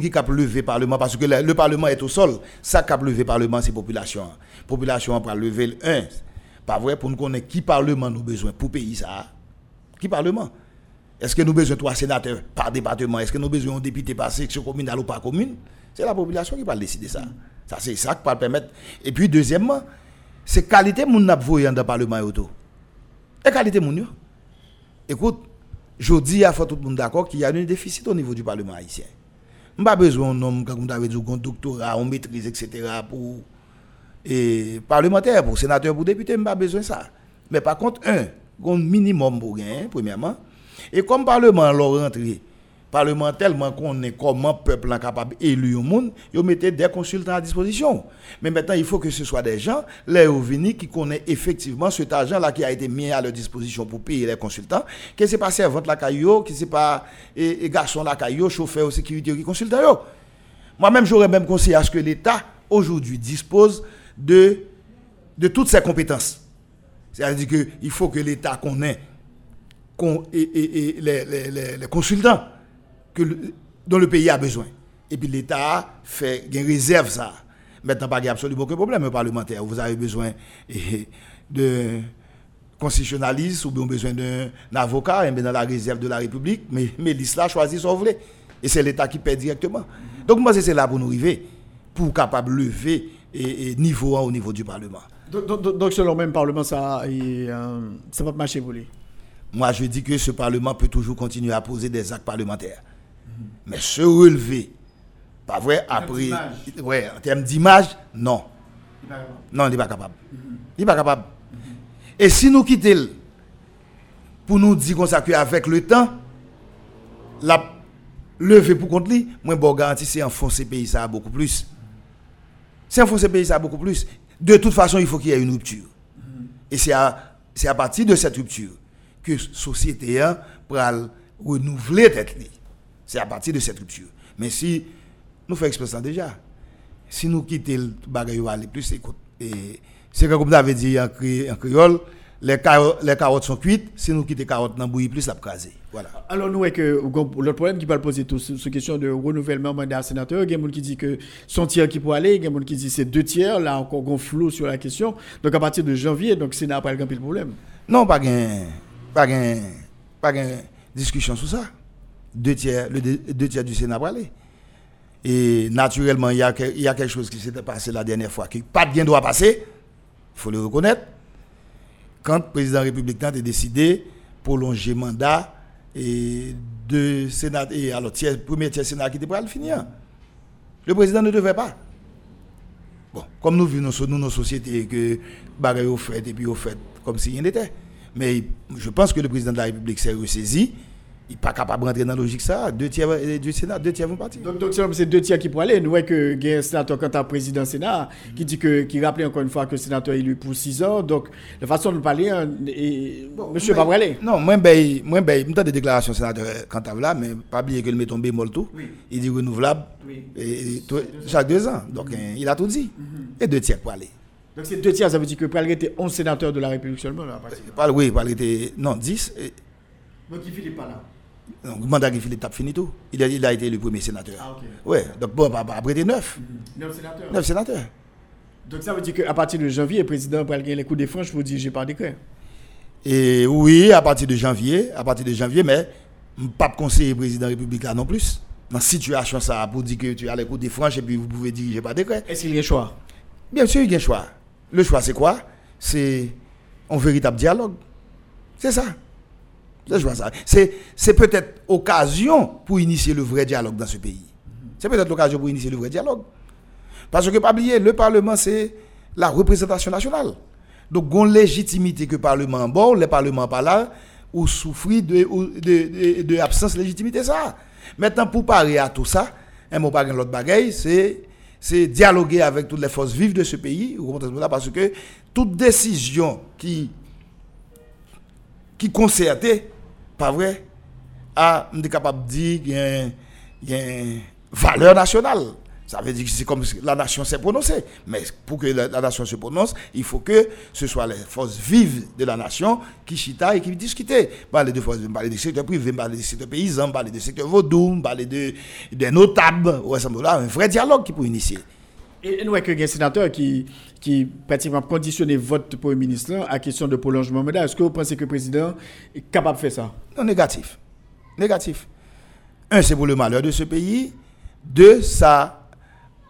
Qui cap lever le Parlement, parce que le, Parlement est au sol, ça cap lever le Parlement, c'est la population. La population va lever le 1. Pas vrai, pour nous connaître qui Parlement nous besoin pour pays ça? Qui Parlement? Est-ce que nous besoin trois sénateurs par département? Est-ce que nous besoin d'un député par section communale ou par commune? C'est la population qui va décider ça. Ça, c'est ça qui va permettre. Et puis, deuxièmement, c'est qualité mon n'a dans le Parlement auto. Et qualité mon Écoute, je dis à tout le monde d'accord qu'il y a un déficit au niveau du Parlement haïtien. Je pas besoin d'un homme, comme vous un doctorat, on maîtrise, etc. pour et parlementaire, pour sénateur, pour député, je pas besoin de ça. Mais par contre, un, un minimum pour gagner, premièrement. Et comme Parlement l'a rentré, Parlement tellement qu'on est comment peuple est capable d'élu au monde, ils mettez des consultants à disposition. Mais maintenant, il faut que ce soit des gens, les revenus qui connaissent effectivement cet argent-là qui a été mis à leur disposition pour payer les consultants, que ce n'est pas servante la caillou, que ce n'est pas et, garçon la caillou, chauffeur de sécurité qui consulte. Moi-même, j'aurais même conseillé à ce que l'État, aujourd'hui, dispose de, de toutes ses compétences. C'est-à-dire qu'il faut que l'État connaisse les, consultants que dont le pays a besoin. Et puis l'État fait une réserve ça. Maintenant, pas absolument aucun problème parlementaire. Vous avez besoin de constitutionnaliste ou bien besoin d'un avocat et dans la réserve de la République, mais, mais l'islam choisit son volet. Et c'est l'État qui paie directement. Donc moi, c'est là pour nous arriver, pour capable lever et, niveau 1 au niveau du Parlement. Donc, selon le même Parlement, ça ne euh, va pas marcher pour lui? Moi, je dis que ce Parlement peut toujours continuer à poser des actes parlementaires. Mais se relever, pas vrai, après. Ouais, en termes d'image, non. Non, il n'est pas capable. Il n'est pas capable. Et si nous quittons pour nous dire qu'on avec le temps, la lever pour contre lui, moi, je garantis c'est enfoncer le pays ça beaucoup plus. C'est enfoncer le pays ça beaucoup plus. De toute façon, il faut qu'il y ait une rupture. Et c'est à, à partir de cette rupture que la société a pour renouveler tête C'est à partir de cette rupture. Mais si nous faisons expression déjà, si nous quittons le bagage aller plus, écoute, c'est comme vous avez dit en, créole, les carottes, sont cuites, si nous quittons les carottes dans bouillie plus, ça va Voilà. Alors, nous, que le problème qui va poser tout ce question de renouvellement mandat sénateur, il y a des gens qui disent que son tiers qui peut aller, il y a des gens qui disent que c'est deux tiers, là encore, on flou sur la question. Donc, à partir de janvier, donc, c'est n'a pas le problème. Non, pas de pas discussion sur ça. Deux tiers, le deux tiers du Sénat aller. Et naturellement, il y, a, y a quelque chose qui s'était passé la dernière fois, qui pas bien doit passer, il faut le reconnaître. Quand le président républicain a décidé de prolonger le mandat et de Sénat, et alors, tiers, premier tiers Sénat qui était pour le finir. Le président ne devait pas. Bon, comme nous vivons dans nos sociétés, que bagaille au fait et puis au fait, comme si rien n'était. Mais je pense que le président de la République s'est ressaisi. Il n'est pas capable de rentrer dans la logique ça. Deux tiers euh, du Sénat, deux tiers vont partir. Donc, donc c'est deux tiers qui pourraient aller. Nous voyons que il y a un sénateur quand un président Sénat qui dit que, qui rappelait encore une fois que le sénateur est élu pour six ans. Donc, la façon de parler, hein, et, monsieur pas aller. Non, moi, ben, moi, ben, il des déclarations sénateur quand tu là, mais pas oublier que le met tombé molto. Il dit renouvelable. Et, chaque deux ans. Donc, hein, il a tout dit. Mhm. Et deux tiers pour aller. Donc c'est deux tiers, ça veut dire que pour était 11 sénateurs de la République seulement là, pas, Oui, il était non, 10. Donc Guy Philippe pas là mandat Philippe a fini tout. Il a, il a été le premier sénateur. Ah, ok. Ouais, donc bon, bah, bah, après, il était 9. 9 sénateurs 9 sénateurs. Donc ça veut dire qu'à partir de janvier, le président va gagner les coups de franche pour diriger par décret Et oui, à partir de janvier, à partir de janvier, mais pas conseiller président République là non plus. Dans la situation ça, pour dire que tu as l'écoute des franches et puis vous pouvez diriger pas décret. Est-ce qu'il y a un choix? Bien sûr, il y a un choix. Le choix, c'est quoi? C'est un véritable dialogue. C'est ça. C'est peut-être occasion pour initier le vrai dialogue dans ce pays. C'est peut-être l'occasion pour initier le vrai dialogue. Parce que, pas oublier, le Parlement, c'est la représentation nationale. Donc, une légitimité que le Parlement bon, le Parlement pas là, ou souffrir de, de, de, absence légitimité ça. Maintenant, pour parler à tout ça, un mot pas l'autre bagaille, c'est c'est dialoguer avec toutes les forces vives de ce pays, parce que toute décision qui qui concertée, pas vrai, a, on est capable de dire qu'il y a une valeur nationale. Ça veut dire que c'est comme la nation s'est prononcée. Mais pour que la, nation se prononce, il faut que ce soit les forces vives de la nation qui chita et qui discutent. Parler de forces, parler des secteurs privés, parler des secteurs paysans, parler des secteurs vaudou, parler de, des notables. Ouais, là, un vrai dialogue qui peut initier. Et nous avons un sénateur qui, qui pratiquement conditionné vote Premier ministre à question de prolongement mandat. Est-ce que vous pensez que le président est capable de faire ça? Non, négatif. Négatif. Un, c'est pour le malheur de ce pays. Deux, ça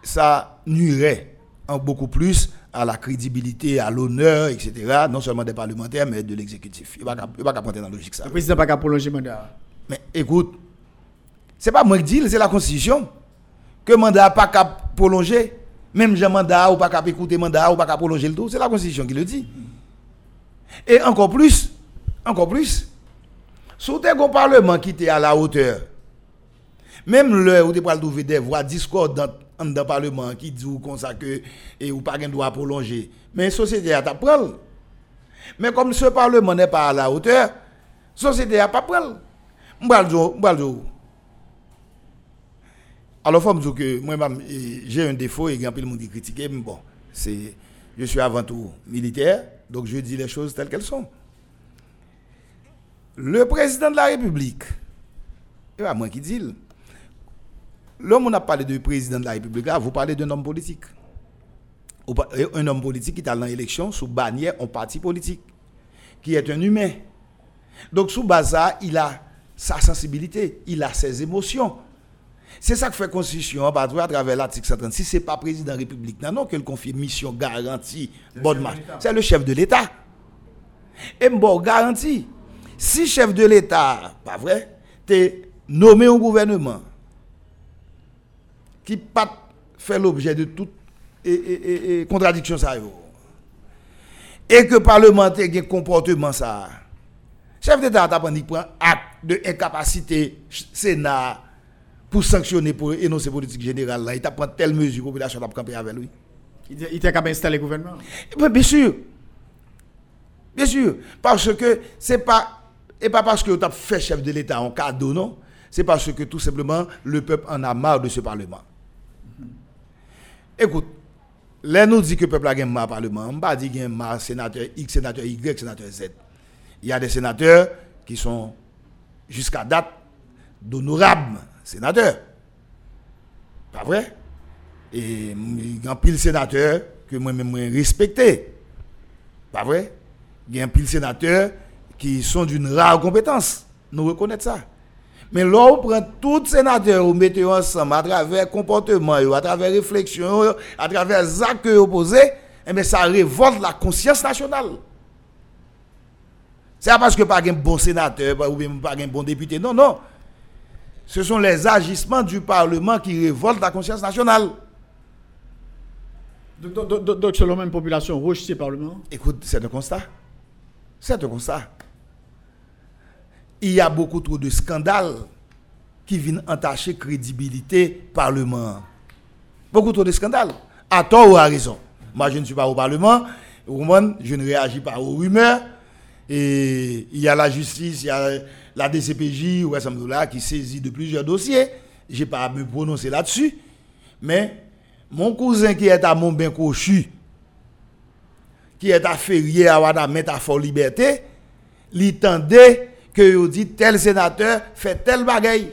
ça nuirait en beaucoup plus à la crédibilité, à l'honneur, etc., non seulement des parlementaires, mais de l'exécutif. Il ne va pas prendre dans la logique ça. Le président n'a pas prolonger le mandat. Mais écoute, ce n'est pas moi qui dis, c'est la Constitution. Que le mandat n'a pas qu'à prolonger. Même j'ai mandat ou pas qu'à écouter mandat ou pas qu'à prolonger le tout. C'est la Constitution qui le dit. Et encore plus, encore plus, si un parlement qui était à la hauteur, même l'heure où tu parles trouver des voix discordantes dans le Parlement qui dit ça que et ou pas de droit prolonger. Mais la société a pas prendre. Mais comme ce Parlement n'est pas à la hauteur, la société a pas prendre. Alors, faut que moi, j'ai un défaut et grand monde qui critique, mais bon, c'est, je suis avant tout militaire, donc je dis les choses telles qu'elles sont. Le président de la République, et pas moi qui dis, L'homme, on a parlé de président de la République, vous parlez d'un homme politique. Un homme politique qui est dans l'élection sous bannière en parti politique, qui est un humain. Donc, sous base il a sa sensibilité, il a ses émotions. C'est ça que fait la Constitution, à travers l'article 136. Ce n'est pas président de la République, non, non, qu'elle confie mission garantie, bonne marche. C'est le chef de l'État. Et bon, garantie. Si chef de l'État, pas vrai, tu es nommé au gouvernement, qui pas fait l'objet de toute et, contradiction ça et que parlementaire a un comportement ça chef d'état a pris acte de incapacité sénat pour sanctionner pour énoncer politique générale là il t'a pris telle mesure population a camper avec lui il était capable d'installer le gouvernement bien sûr bien sûr parce que c'est pas et pas parce que tu as fait chef de l'État en cadeau, non. C'est parce que tout simplement le peuple en a marre de ce Parlement. Écoute, là nous dit que le peuple a gagné le Parlement. On ne pas dire qu'il y a un sénateur X, sénateur Y, sénateur Z. Il y a des sénateurs qui sont jusqu'à date d'honorables sénateurs. Pas vrai? Et il y a un pile sénateur que moi-même respecté. Pas vrai? Il y a un pile sénateur qui sont d'une rare compétence. Nous reconnaissons ça. Mais là, on prend tous les sénateurs, on met ensemble à travers comportement, à travers réflexion, à travers les actes opposés, et eh ça révolte la conscience nationale. Ce n'est pas parce que pas un bon sénateur ou pas un bon député. Non, non. Ce sont les agissements du Parlement qui révoltent la conscience nationale. Donc, selon même population rouge, c'est Parlement Écoute, c'est un constat. C'est un constat il y a beaucoup trop de scandales qui viennent entacher crédibilité Parlement. Beaucoup trop de scandales. À tort ou à raison. Moi, je ne suis pas au Parlement. Je ne réagis pas aux rumeurs. Et il y a la justice, il y a la DCPJ ou là qui saisit de plusieurs dossiers. Je n'ai pas à me prononcer là-dessus. Mais mon cousin qui est à Montbain-Cochu, qui est à Ferrier à Wadamette à Fort Liberté, tendait que vous dit tel sénateur fait tel bagaille.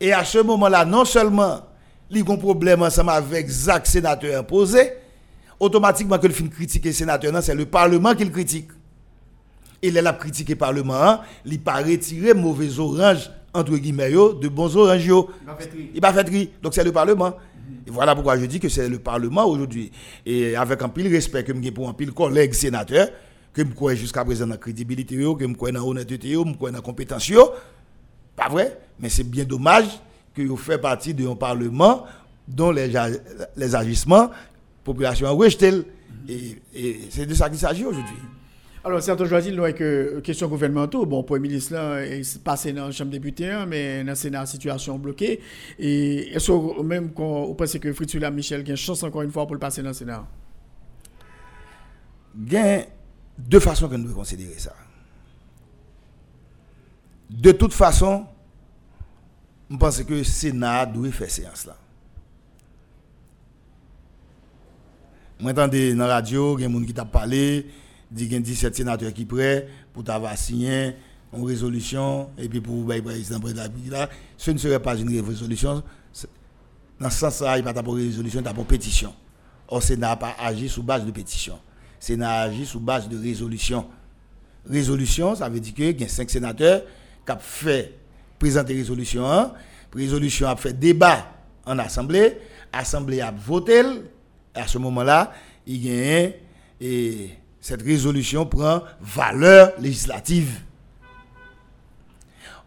Et à ce moment-là, non seulement il y a un problème ensemble avec Zach sénateur imposé, automatiquement que le film critique le sénateur, c'est le Parlement qui le critique. Et il a critiqué le Parlement, il pas retiré mauvais orange entre guillemets de bons oranges. Il va faire Donc c'est le Parlement. Et voilà pourquoi je dis que c'est le Parlement aujourd'hui. Et avec un pile respect que je pour un pile collègue sénateur, que je crois jusqu'à présent dans la crédibilité, que je crois dans l'honnêteté, que je crois dans la compétence. Pas vrai, mais c'est bien dommage que vous fait partie d'un Parlement dont les, les agissements, la population a rejeté. Et, et c'est de ça qu'il s'agit aujourd'hui. Alors, choisissent nous avec euh, question gouvernementale. Bon, pour ministre là, il est passé dans la Chambre des députés, hein, mais dans le Sénat, situation bloquée. Et est-ce que même quand vous pensez que Fritula Michel a une chance encore une fois pour le passer dans le Sénat? Il y a deux façons que nous devons considérer ça. De toute façon, je pense que le Sénat doit faire séance là. Moi, dans la radio, il y a des gens qui t'a parlé dit y a 17 sénateurs qui prêts pour avoir signé une résolution et puis pour le président de la République. Ce ne serait pas une résolution. Dans ce sens-là, il n'y a pas de résolution, il y a une pétition. Or, le Sénat n'a pas agi sous base de pétition. Le Sénat a agi sous base de résolution. Résolution, ça veut dire qu'il y a 5 sénateurs qui ont fait présenter résolution 1. Résolution a fait débat en Assemblée. L'Assemblée a voté. À ce moment-là, il y a et cette résolution prend valeur législative.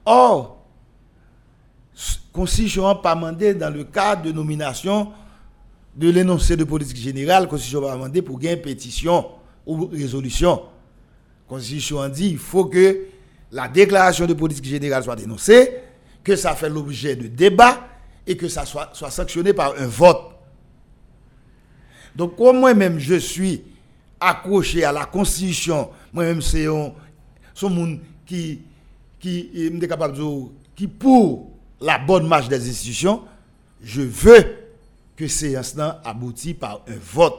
Or, Constitution n'a pas demandé dans le cadre de nomination de l'énoncé de politique générale, Constitution pas demandé pour gagner pétition ou résolution. Constitution dit qu'il faut que la déclaration de politique générale soit dénoncée, que ça fait l'objet de débat et que ça soit, soit sanctionné par un vote. Donc, comme moi-même je suis accroché à la Constitution, moi-même, c'est un, monde qui, qui est capable de qui pour la bonne marche des institutions, je veux que ces instants aboutissent par un vote.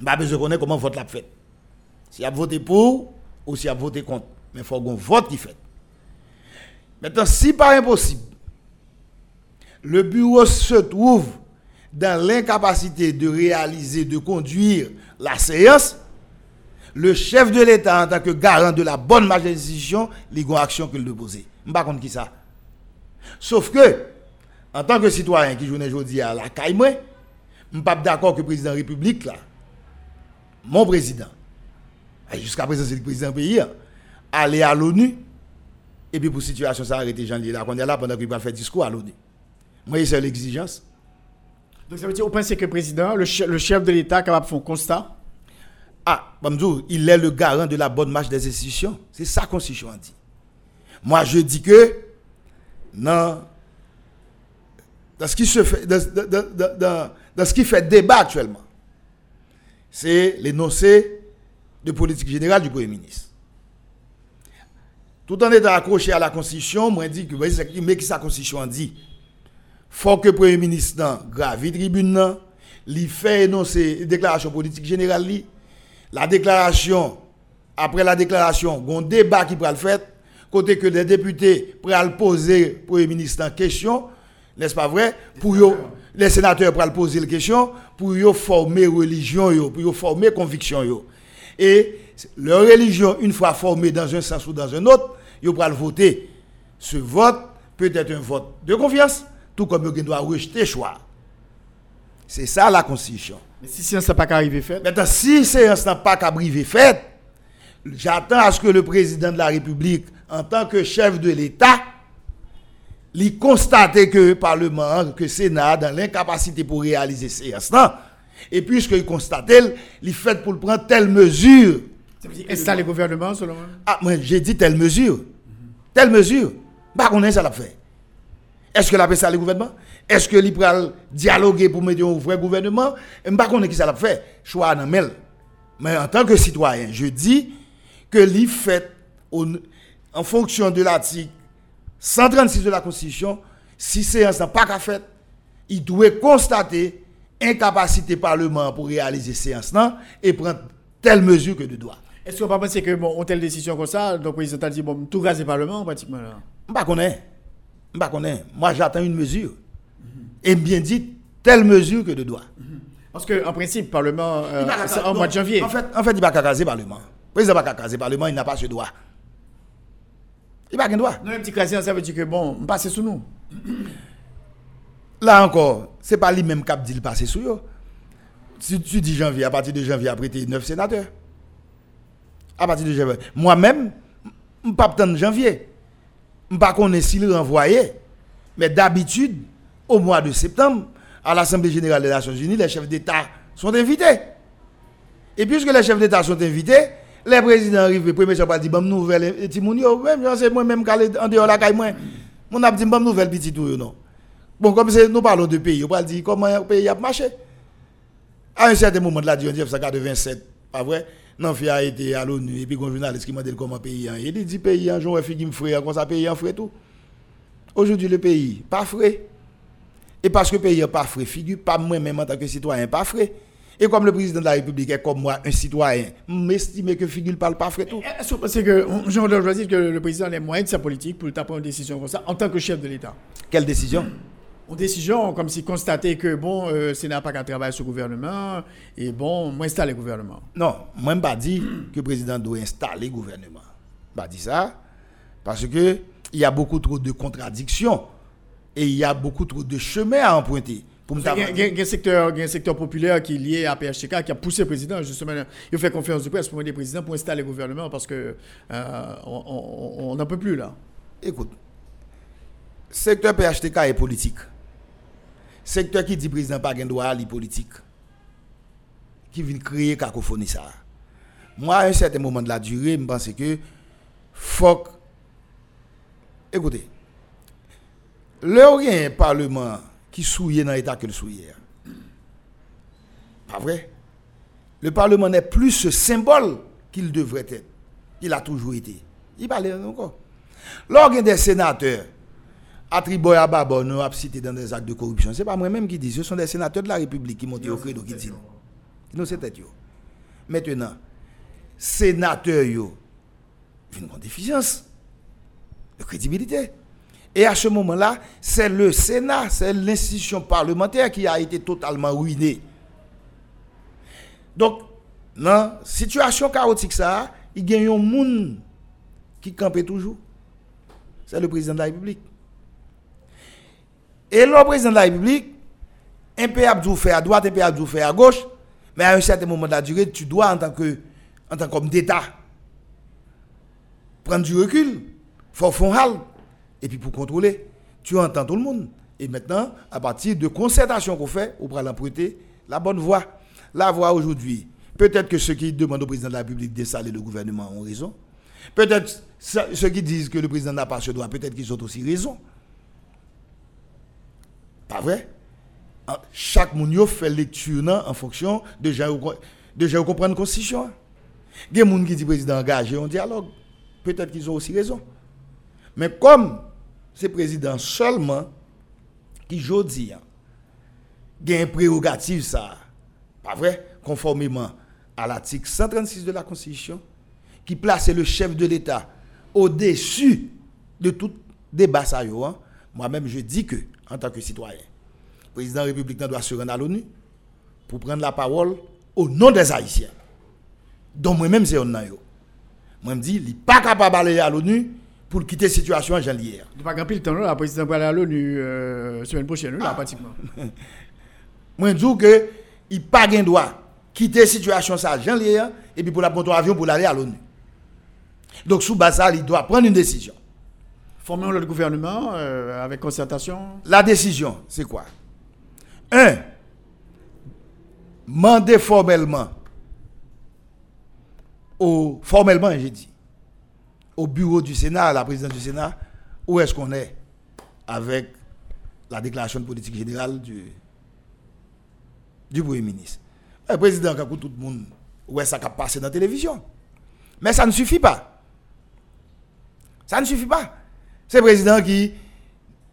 Je besoin de connaître comment vote l'a fait. Si a voté pour ou si a voté contre. Mais il faut qu'on vote qui fait. Maintenant, si pas impossible, le bureau se trouve dans l'incapacité de réaliser, de conduire la séance, le chef de l'État, en tant que garant de la bonne marche des institutions, les action qu'il doit poser. Je ne sais pas qui ça. Sauf que, en tant que citoyen qui joue aujourd'hui à la caille, je ne suis pas d'accord que le président de la République, mon président, jusqu'à présent c'est le président du pays, aller à l'ONU, et puis pour la situation, ça a arrêté Jean-Louis là, est là pendant qu'il va faire discours à l'ONU. Moi, c'est l'exigence. Donc ça veut dire, vous pensez que le président, le, chef de l'État, capable de faire un constat Ah, il est le garant de la bonne marche des institutions. C'est ça qu'on Constitution dit. Moi, je dis que, non, dans ce qui fait, ce débat actuellement, c'est l'énoncé de politique générale du Premier ministre. Tout en étant accroché à la Constitution, moi, je dis que, mais qui sa Constitution dit? Faut que le Premier ministre gravi tribune, il fait énoncer déclaration politique générale. La déclaration, après la déclaration, il y a un débat qui le faire, côté que les députés pourraient poser au Premier ministre en question, n'est-ce pas vrai, les sénateurs pourraient poser la question, pour former religion, pour former conviction. Et leur religion, une fois formée dans un sens ou dans un autre, ils pourraient voter. Ce vote peut être un vote de confiance tout comme il doit rejeter le choix. C'est ça la Constitution. Mais si séance n'a pas arrivé fait Maintenant, si séance n'a pas arrivé fait, j'attends à ce que le président de la République, en tant que chef de l'État, lui constate que le Parlement, que le Sénat, dans l'incapacité pour réaliser séance, et puisqu'il constate, il fait pour prendre telle mesure. Est-ce ça le gouvernement, selon moi Ah, moi, j'ai dit telle mesure. Telle mesure. Bah, on est ça l'a fait. Est-ce que la paix ça le gouvernement? Est-ce que l'Ipral dialoguer pour mettre un vrai gouvernement? Je ne sais pas qui ça l'a fait. Choix en Mais en tant que citoyen, je dis que l'IF fait en fonction de l'article 136 de la Constitution, si c'est un pas qu'à faire, il doit constater incapacité parlement pour réaliser séance et prendre telle mesure que de droit. Est-ce qu'on peut penser que bon, on telle décision comme ça, donc le président a dit bon, tout gaz parlement pratiquement là? Je ne sais pas moi, j'attends une mesure. Et bien dit, telle mesure que de droit. Parce qu'en principe, le Parlement, euh, c'est en mois de janvier. En fait, en fait il va caser le Parlement. président pas craser le Parlement, il n'a pas ce droit. Il n'a pas droit. Non, un petit craser, ça veut dire que bon, on passe sous nous. Là encore, ce n'est pas lui-même qui a dit le passer sous eux. Si tu dis janvier, à partir de janvier, après, tu 9 sénateurs. À partir de janvier. Moi-même, je ne pas janvier. Je ne sais pas s'il renvoyé. Mais d'habitude, au mois de septembre, à l'Assemblée générale des Nations Unies, les chefs d'État sont invités. Et puisque les chefs d'État sont invités, les présidents arrivent, le premier chef dit, bonne nouvelle, et Timounio, même, c'est moi-même qui en dehors la caille, moi. Mon a dit, bonne nouvelle, petit tout, non. Bon, comme nous parlons de pays, on va dire comment le pays a marché. À un certain moment de la 1987, pas vrai, non, a été à l'ONU, et puis un journaliste qui m'a dit comment le pays a. Il dit, pays a, j'en ai frais, comment ça pays en frais tout. Aujourd'hui, le pays, pas frais. Et parce que le pays n'est pas frais, figure pas moi-même en tant que citoyen, pas frais. Et comme le président de la République est comme moi, un citoyen, m'estime que figure parle pas frais tout. Que Jean dois choisir que le président a les moyens de sa politique pour prendre une décision comme ça en tant que chef de l'État. Quelle décision? Une décision comme si constater que bon, le euh, Sénat n'a pas qu'à travailler sur le gouvernement et bon, moi installer le gouvernement. Non, moi je pas dit que le président doit installer le gouvernement. Je pas dit ça parce que il y a beaucoup trop de contradictions et il y a beaucoup trop de chemins à emprunter. Il y, a un secteur, un secteur populaire qui est lié à PHTK qui a poussé le président, justement, il a fait confiance de presse pour aider le président pour installer le gouvernement parce qu'on euh, n'en peut plus là. Écoute, secteur PHTK est politique. Secteur qui dit président pas est politique. Qui vient créer cacophonie ça. Moi, à un certain moment de la durée, je pense que faut. Écoutez, a un parlement qui souille dans l'état que le souille. Pas vrai? Le parlement n'est plus ce symbole qu'il devrait être. Il a toujours été. Il parle encore. Là, il y a des sénateurs attribués à Babon, nous cité dans des actes de corruption. Ce n'est pas moi-même qui dis, ce sont des sénateurs de la République qui montent au credo qui disent. Non, c'est tête. Maintenant, sénateurs, ont une déficience de crédibilité. Et à ce moment-là, c'est le Sénat, c'est l'institution parlementaire qui a été totalement ruinée. Donc, dans situation chaotique, ça, il y a un monde qui campait toujours. C'est le président de la République. Et le président de la République, un peu à faire à droite, un peu à faire à gauche, mais à un certain moment de la durée, tu dois, en tant que qu'homme d'État, prendre du recul, faut faire un et puis pour contrôler, tu entends tout le monde. Et maintenant, à partir de concertation qu'on fait, on prend l'emprunter la bonne voie. La voie aujourd'hui. Peut-être que ceux qui demandent au président de la République d'installer le gouvernement ont raison. Peut-être ceux qui disent que le président n'a pas ce droit, peut-être qu'ils ont aussi raison. Pas vrai? Ah, chaque monde fait lecture en fonction de gens qui comprennent la Constitution. Il y a des gens qui disent que le président engagé en dialogue. Peut-être qu'ils ont aussi raison. Mais comme c'est le président seulement qui, aujourd'hui, a une prérogative, ça, pas vrai, conformément à l'article 136 de la Constitution, qui place le chef de l'État au-dessus de tout débat. Ça, hein. Moi-même, je dis que, en tant que citoyen, le président républicain doit se rendre à l'ONU pour prendre la parole au nom des Haïtiens. Donc, moi-même, c'est un Moi, je dis, il n'est pas capable d'aller à l'ONU pour quitter la situation à Janlière. Il n'y a pas grand temps, la présidente va aller à l'ONU euh, semaine prochaine, là, pratiquement. Moi, je dis que il pas de droit quitter la situation à Janlière et puis pour la prendre avion pour aller à l'ONU. Donc, sous base il doit prendre une décision. Former le gouvernement euh, avec concertation La décision, c'est quoi? Un, demander formellement, au, formellement, j'ai dit, au bureau du Sénat, à la présidence du Sénat, où est-ce qu'on est avec la déclaration de politique générale du, du Premier ministre? Le président, quand tout le monde, où est-ce ça a passé dans la télévision? Mais ça ne suffit pas. Ça ne suffit pas. C'est le président qui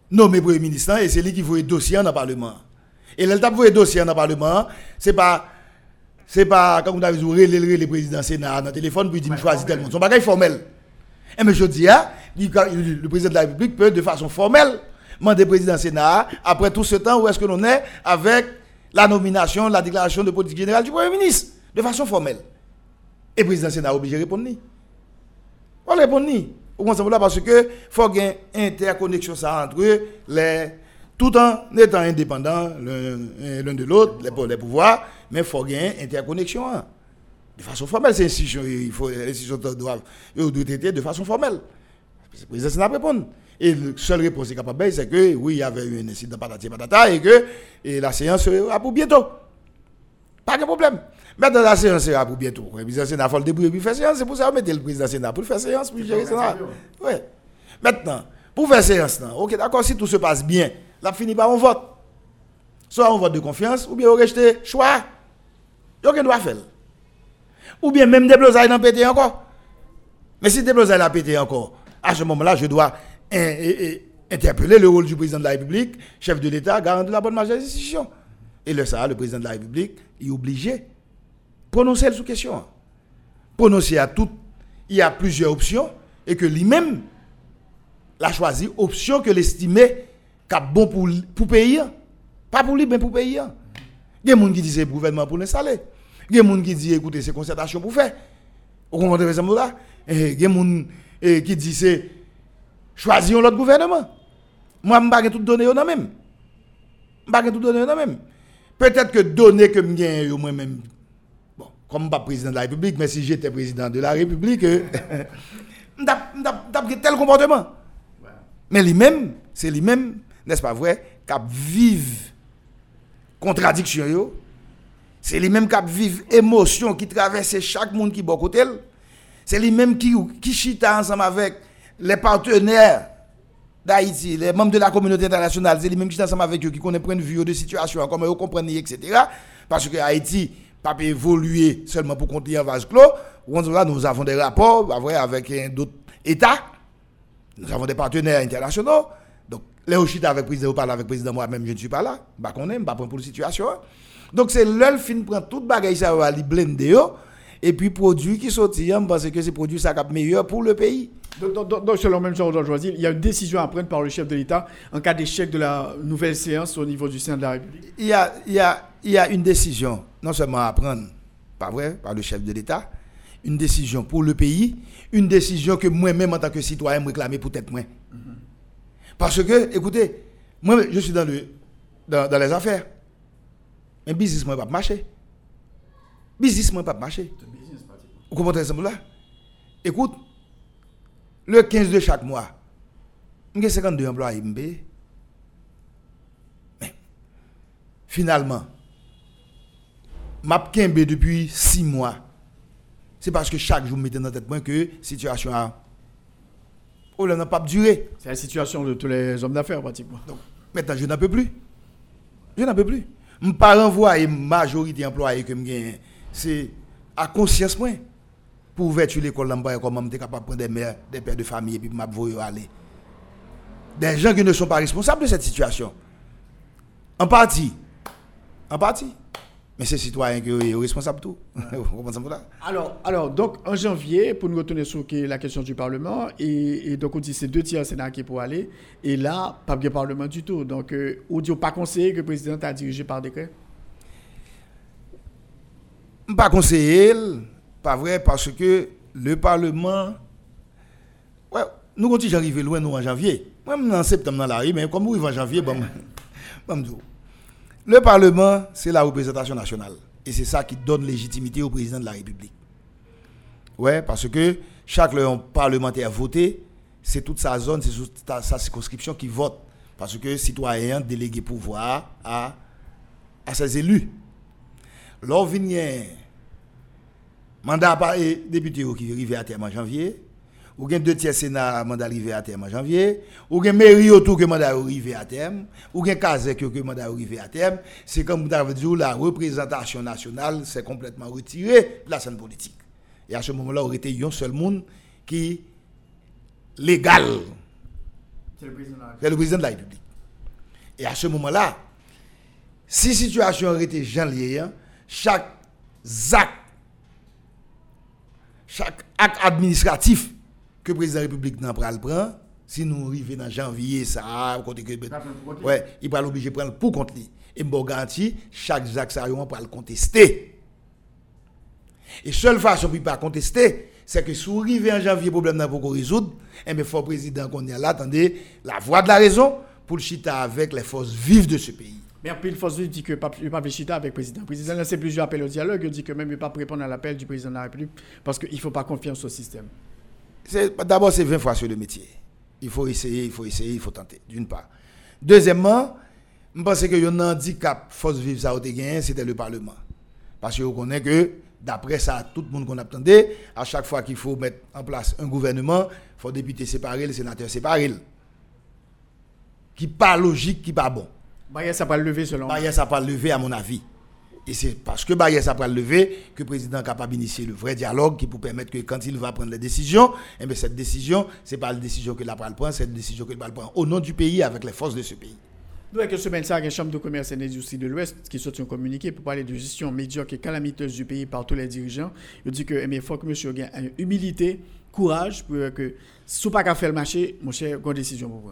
nomme le Premier ministre et c'est lui qui voit le dossier dans le Parlement. Et l'état vous le dossier dans le Parlement, c'est pas c'est pas comme vous avez dit, le président Sénat dans le téléphone pour dire choisis tel monde. C'est un bagage formel. Et mais je dis, hein, le président de la République peut de façon formelle demander président Sénat, après tout ce temps, où est-ce que l'on est avec la nomination, la déclaration de politique générale du Premier ministre, de façon formelle. Et le président Sénat est obligé de répondre. On répond ni. Parce que faut qu'il y ait une interconnexion entre les tout en étant indépendants l'un de l'autre, les, pouvoirs, mais il faut qu'il y ait une interconnexion. Hein. De façon formelle, c'est institutions, il faut, les institutions doivent, être de façon formelle. Le président Sénat répond. Et la seule réponse est capable, c'est que oui, il y avait eu un incident patati patata et que la séance sera pour bientôt. Pas de problème. Maintenant, la séance sera pour bientôt. Le président Sénat faut le débrouiller pour faire séance. C'est pour ça qu'on met le président Sénat pour faire séance, pour gérer ça. Oui. Maintenant, pour faire séance, ok, d'accord, si tout se passe bien, la fini par un vote. Soit un vote de confiance, ou bien on reste choix. Donc, on doit faire? Ou bien même des blosailles dans pété encore. Mais si des blosailles a pété encore, à ce moment-là, je dois interpeller le rôle du président de la République, chef de l'État, garant de la bonne marche des institutions. Et le ça, le président de la République est obligé de prononcer la sous-question. Prononcer à tout, il y a plusieurs options, et que lui-même l'a choisi, option que l'estimait est bon pour, pour payer. Pas pour lui, mais pour payer. Il y a des gens qui disent gouvernement pour l'installer. Il y a des gens qui disent écoutez, c'est concertation pour faire. Vous comprenez ce là Il y a des gens qui disent choisir l'autre gouvernement. Moi, je ne vais pas tout donner au même. Je ne vais pas tout donner au même. Peut-être que donner que je moi-même, bon, comme pas président de la République, mais si j'étais président de la République, je n'ai tel comportement. Mais lui-même, c'est lui-même, n'est-ce pas vrai, qui vive contradiction. C'est lui-même qui vive émotion qui traverse chaque monde qui est côté. C'est lui-même qui, qui chita ensemble avec les partenaires d'Haïti, les membres de la communauté internationale, c'est les mêmes qui sont ensemble avec eux, qui connaissent point vue de situation, comment ils comprennent, etc. Parce que Haïti pas évoluer seulement pour continuer un vase clos. Nous avons des rapports avec d'autres États. Nous avons des partenaires internationaux. Donc, les Ochita avec le président, vous parlez avec le président, moi-même, je ne suis pas là. Je ne connais pas pour la situation. Donc, c'est l'heure fin prendre toute bagaille, ça va les blender. Et puis, produit qui sortit, parce que c'est produit ça meilleur pour le pays. Donc, selon même Jean Joisy, il y a une décision à prendre par le chef de l'État en cas d'échec de la nouvelle séance au niveau du Sénat de la République. Il y a, il y a, il y a une décision, non seulement à prendre, pas vrai, par le chef de l'État, une décision pour le pays, une décision que moi-même en tant que citoyen me peut-être moins. Parce que, écoutez, moi je suis dans, le, dans, les affaires. Un business moi pas marcher. Business moi pas marcher. Vous comprenez ça là Écoute, le 15 de chaque mois, j'ai 52 employés. Mais finalement, m'a depuis 6 mois. C'est parce que chaque jour, je mettais dans la tête que la situation a. Oh n'a pas duré. C'est la situation de tous les hommes d'affaires, pratiquement. Donc, maintenant, je n'en peux plus. Je n'en peux plus. Je ne peux pas renvoyer majorité employés que C'est à conscience moins pour ouvrir l'école là comment je capable de prendre des mères, des pères de famille et puis m'avoir aller. Des gens qui ne sont pas responsables de cette situation. En partie. En partie. Mais c'est citoyens qui sont responsables de tout. alors, alors, donc, en janvier, pour nous retourner sur la question du Parlement, et, donc on dit c'est deux tiers Sénat qui pour aller, et là, pas de Parlement du tout. Donc, euh, on dit pas conseillé que le président a dirigé par décret? Pas conseillé, pas vrai, parce que le Parlement. Ouais, nous continuons d'arriver loin, nous, en janvier. Même en septembre, dans la rue, mais comme nous arrivons en janvier, bon, bon, le Parlement, c'est la représentation nationale. Et c'est ça qui donne légitimité au président de la République. Ouais, parce que chaque parlementaire voté, c'est toute sa zone, c'est toute sa circonscription qui vote. Parce que citoyen délégué pouvoir à, ses élus. Lors mandat par député qui arrive à terme en janvier, ou gen deux tiers Sénat mandat arrivé à terme en janvier, ou gen mairie autour que mandat arrivé à terme, ou gen Kazek que mandat arrivé à terme, c'est comme vous dit la représentation nationale s'est complètement retirée de la scène politique. Et à ce moment-là, aurait été un seul monde qui légal. C'est le président de la République. Et à ce moment-là, si situation aurait été Jean hein, chaque acte chaque acte administratif que le président de la République n'a pas le prend, si nous arrivons dans janvier, ça, côté que, ouais, il va l'obliger de prendre pour compte lui. Et me garantis, chaque acte ça, on va le contester. Et seule façon pour ne pas contester, c'est que si vous arrivez en janvier, le problème n'a pas résoudre, et bien, il faut le président qu'on est là, attendez, la voix de la raison pour le chita avec les forces vives de ce pays. Mais puis, le force vive dit que il pas chita avec le président. Le président a lancé plusieurs appels au dialogue, il dit que même il ne pas répondre à l'appel du président de la République parce qu'il ne faut pas confiance au système. D'abord, c'est 20 fois sur le métier. Il faut essayer, il faut essayer, il faut tenter, d'une part. Deuxièmement, je pense que un handicap force vive ça c'était le Parlement. Parce que vous connaissez que, d'après ça, tout le monde qu'on attendait, à chaque fois qu'il faut mettre en place un gouvernement, il faut député séparer, le sénateur séparer. Qui pas logique, qui pas bon. Bayer, ça pas lever selon Bayer, ça pas lever à mon avis. Et c'est parce que Bayer, ça pas lever que le président est capable d'initier le vrai dialogue qui peut permettre que quand il va prendre les décisions, eh bien, cette décision, ce n'est pas la décision qu'il va prendre, c'est une décision qu'il va prendre au nom du pays avec les forces de ce pays. Nous, avec semaine, ça, la Chambre de commerce et d'industrie de l'Ouest qui sorti un communiqué pour parler de gestion médiocre et calamiteuse du pays par tous les dirigeants. Il dit que, il eh faut que monsieur ait humilité, courage, pour que, si pas faire le marché, mon cher, une décision pour vous.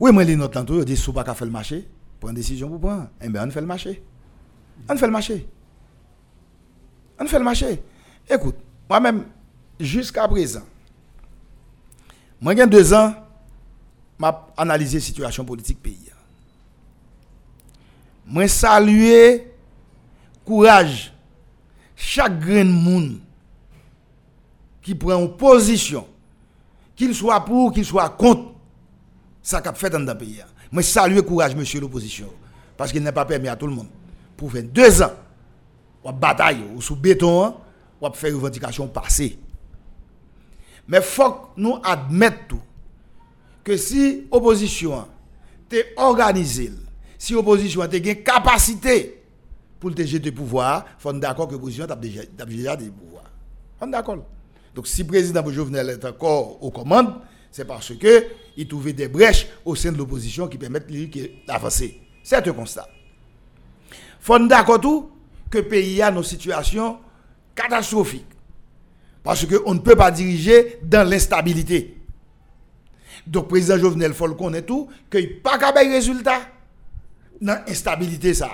Oui, moi, les notes tantôt, dit si pas faire le marché, prendre une décision pour prendre. Eh bien, on fait le marché. On fait le marché. On fait le marché. Écoute, moi-même, jusqu'à présent, moi, a deux ans, m'a analysé la situation politique pays. Moi saluer courage chaque grain de monde qui prend une position, qu'il soit pour, qu'il soit contre, ça qu'a fait dans le pays. Moi saluer courage monsieur l'opposition parce qu'il le pour faire deux ans ou bataille ou sous béton ou faire revendication passée. Mais faut que nous admettons que si l'opposition est organisée si l'opposition a une capacité pour te jeter le pouvoir, il faut d'accord que l'opposition a déjà, pouvoirs. On d'accord. Donc si le président Jovenel est encore aux commandes, c'est parce qu'il trouvait des brèches au sein de l'opposition qui permettent d'avancer. C'est un constat. Faut d'accord tout que le pays a une situation catastrophique. Parce qu'on ne peut pas diriger dans l'instabilité. Donc, le président Jovenel, faut le connaître tout, qu'il n'y a pas qu'à résultat dans l'instabilité ça.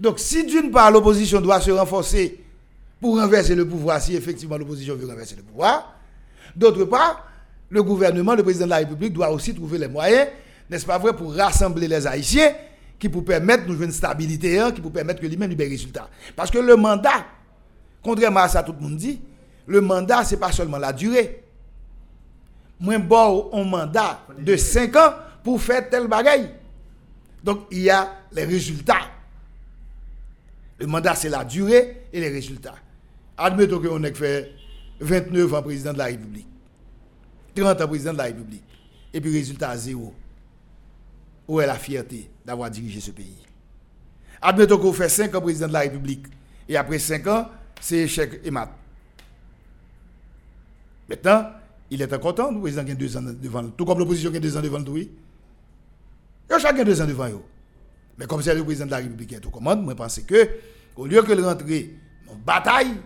Donc si d'une part l'opposition doit se renforcer pour renverser le pouvoir, si effectivement l'opposition veut renverser le pouvoir, d'autre part, le gouvernement, le président de la République doit aussi trouver les moyens, n'est-ce pas vrai, pour rassembler les Haïtiens qui pour permettre nous une stabilité, hein, qui pour permettre que lui-même ait des résultats. Parce que le mandat, contrairement à ça tout le monde dit, le mandat, ce n'est pas seulement la durée. Moi, bon, un mandat de 5 ans pour faire tel bagaille. Donc, il y a les résultats. Le mandat, c'est la durée et les résultats. Admettons qu'on ait fait 29 ans président de la République, 30 ans président de la République, et puis résultat zéro. Où est la fierté d'avoir dirigé ce pays? Admettons qu'on fait 5 ans président de la République, et après 5 ans, c'est échec et mat. Maintenant, il est content, le président qui a deux ans devant Tout comme l'opposition qui a deux ans devant. Il y a chacun deux ans devant eux. Mais comme c'est le président de la République qui est au commande, moi je pense que, au lieu que de rentrer en bataille,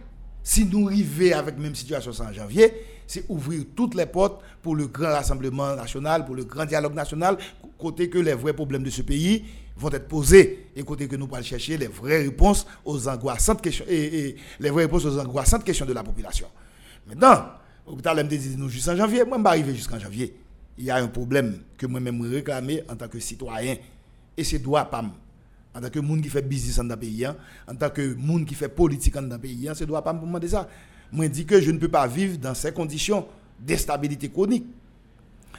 si nous arrivons avec la même situation en janvier, c'est ouvrir toutes les portes pour le grand rassemblement national, pour le grand dialogue national, côté que les vrais problèmes de ce pays vont être posés et côté que nous allons chercher les vraies réponses aux angoissantes questions et, les vraies réponses aux angoissantes questions de la population. Maintenant, bout de nous juste en janvier, moi je vais arriver jusqu'en janvier il y a un problème que moi-même réclamer en tant que citoyen. Et c'est droit PAM. En tant que monde qui fait business dans le pays, hein. en tant que monde qui fait politique dans le pays, hein, c'est droit PAM pour demander ça. Moi, que je ne peux pas vivre dans ces conditions d'instabilité chronique.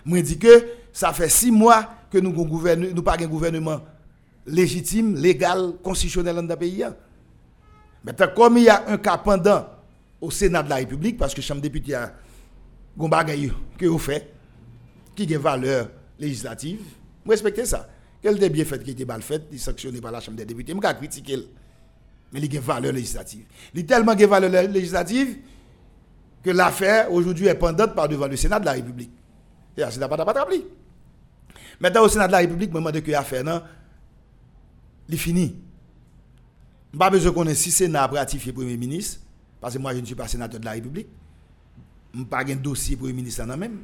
Moi, dis que ça fait six mois que nous n'avons pas un gouvernement légitime, légal, constitutionnel dans le pays. Hein. Maintenant, comme il y a un cas pendant au Sénat de la République, parce que Chambre député a que vous faites, qui a une valeur législative, je respecte ça. Quel est bien fait qui était mal fait, il sanctionné par la Chambre des députés, je vais critiquer. Mais il a une valeur législative. Il a tellement une valeur législative que l'affaire aujourd'hui est pendante par devant le Sénat de la République. Et le Sénat n'a pas rappelé. Maintenant, au Sénat de la République, je me demande que l'affaire, non, il est fini. Je n'ai pas besoin ait si Sénat a ratifié Premier ministre, parce que moi, je ne suis pas sénateur de la République. Je n'ai pas un dossier Premier ministre en même.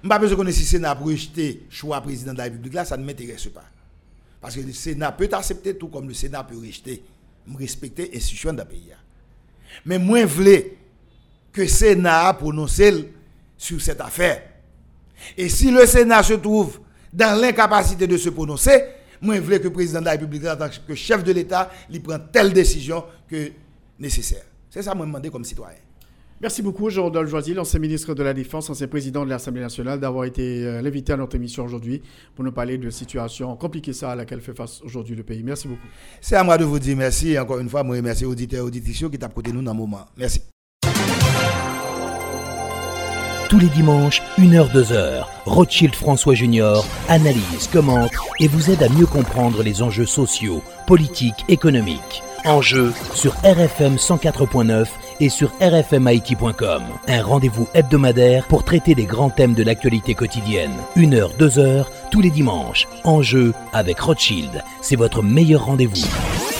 Je ne pas besoin que si le Sénat pour rejeter le choix président de la République, là, ça ne m'intéresse pas. Parce que le Sénat peut accepter tout comme le Sénat peut rejeter. Je respecte l'institution d'un pays. Mais moi, je voulais que le Sénat prononcer sur cette affaire. Et si le Sénat se trouve dans l'incapacité de se prononcer, moi, je voulais que le président de la République, en tant que chef de l'État, il prenne telle décision que nécessaire. C'est ça que je demandé comme citoyen. Merci beaucoup, Jean-Rodolphe Joisil, ancien ministre de la Défense, ancien président de l'Assemblée nationale, d'avoir été euh, l'invité à notre émission aujourd'hui pour nous parler de la situation compliquée ça à laquelle fait face aujourd'hui le pays. Merci beaucoup. C'est à moi de vous dire merci. encore une fois, moi remercie les auditeurs et auditrices qui tapent côté nous dans le moment. Merci. Tous les dimanches, 1h, 2h, Rothschild François Junior analyse, commente et vous aide à mieux comprendre les enjeux sociaux, politiques, économiques. Enjeux sur RFM 104.9 et sur rfmit.com. Un rendez-vous hebdomadaire pour traiter des grands thèmes de l'actualité quotidienne. 1h, 2h, tous les dimanches. Enjeux avec Rothschild. C'est votre meilleur rendez-vous.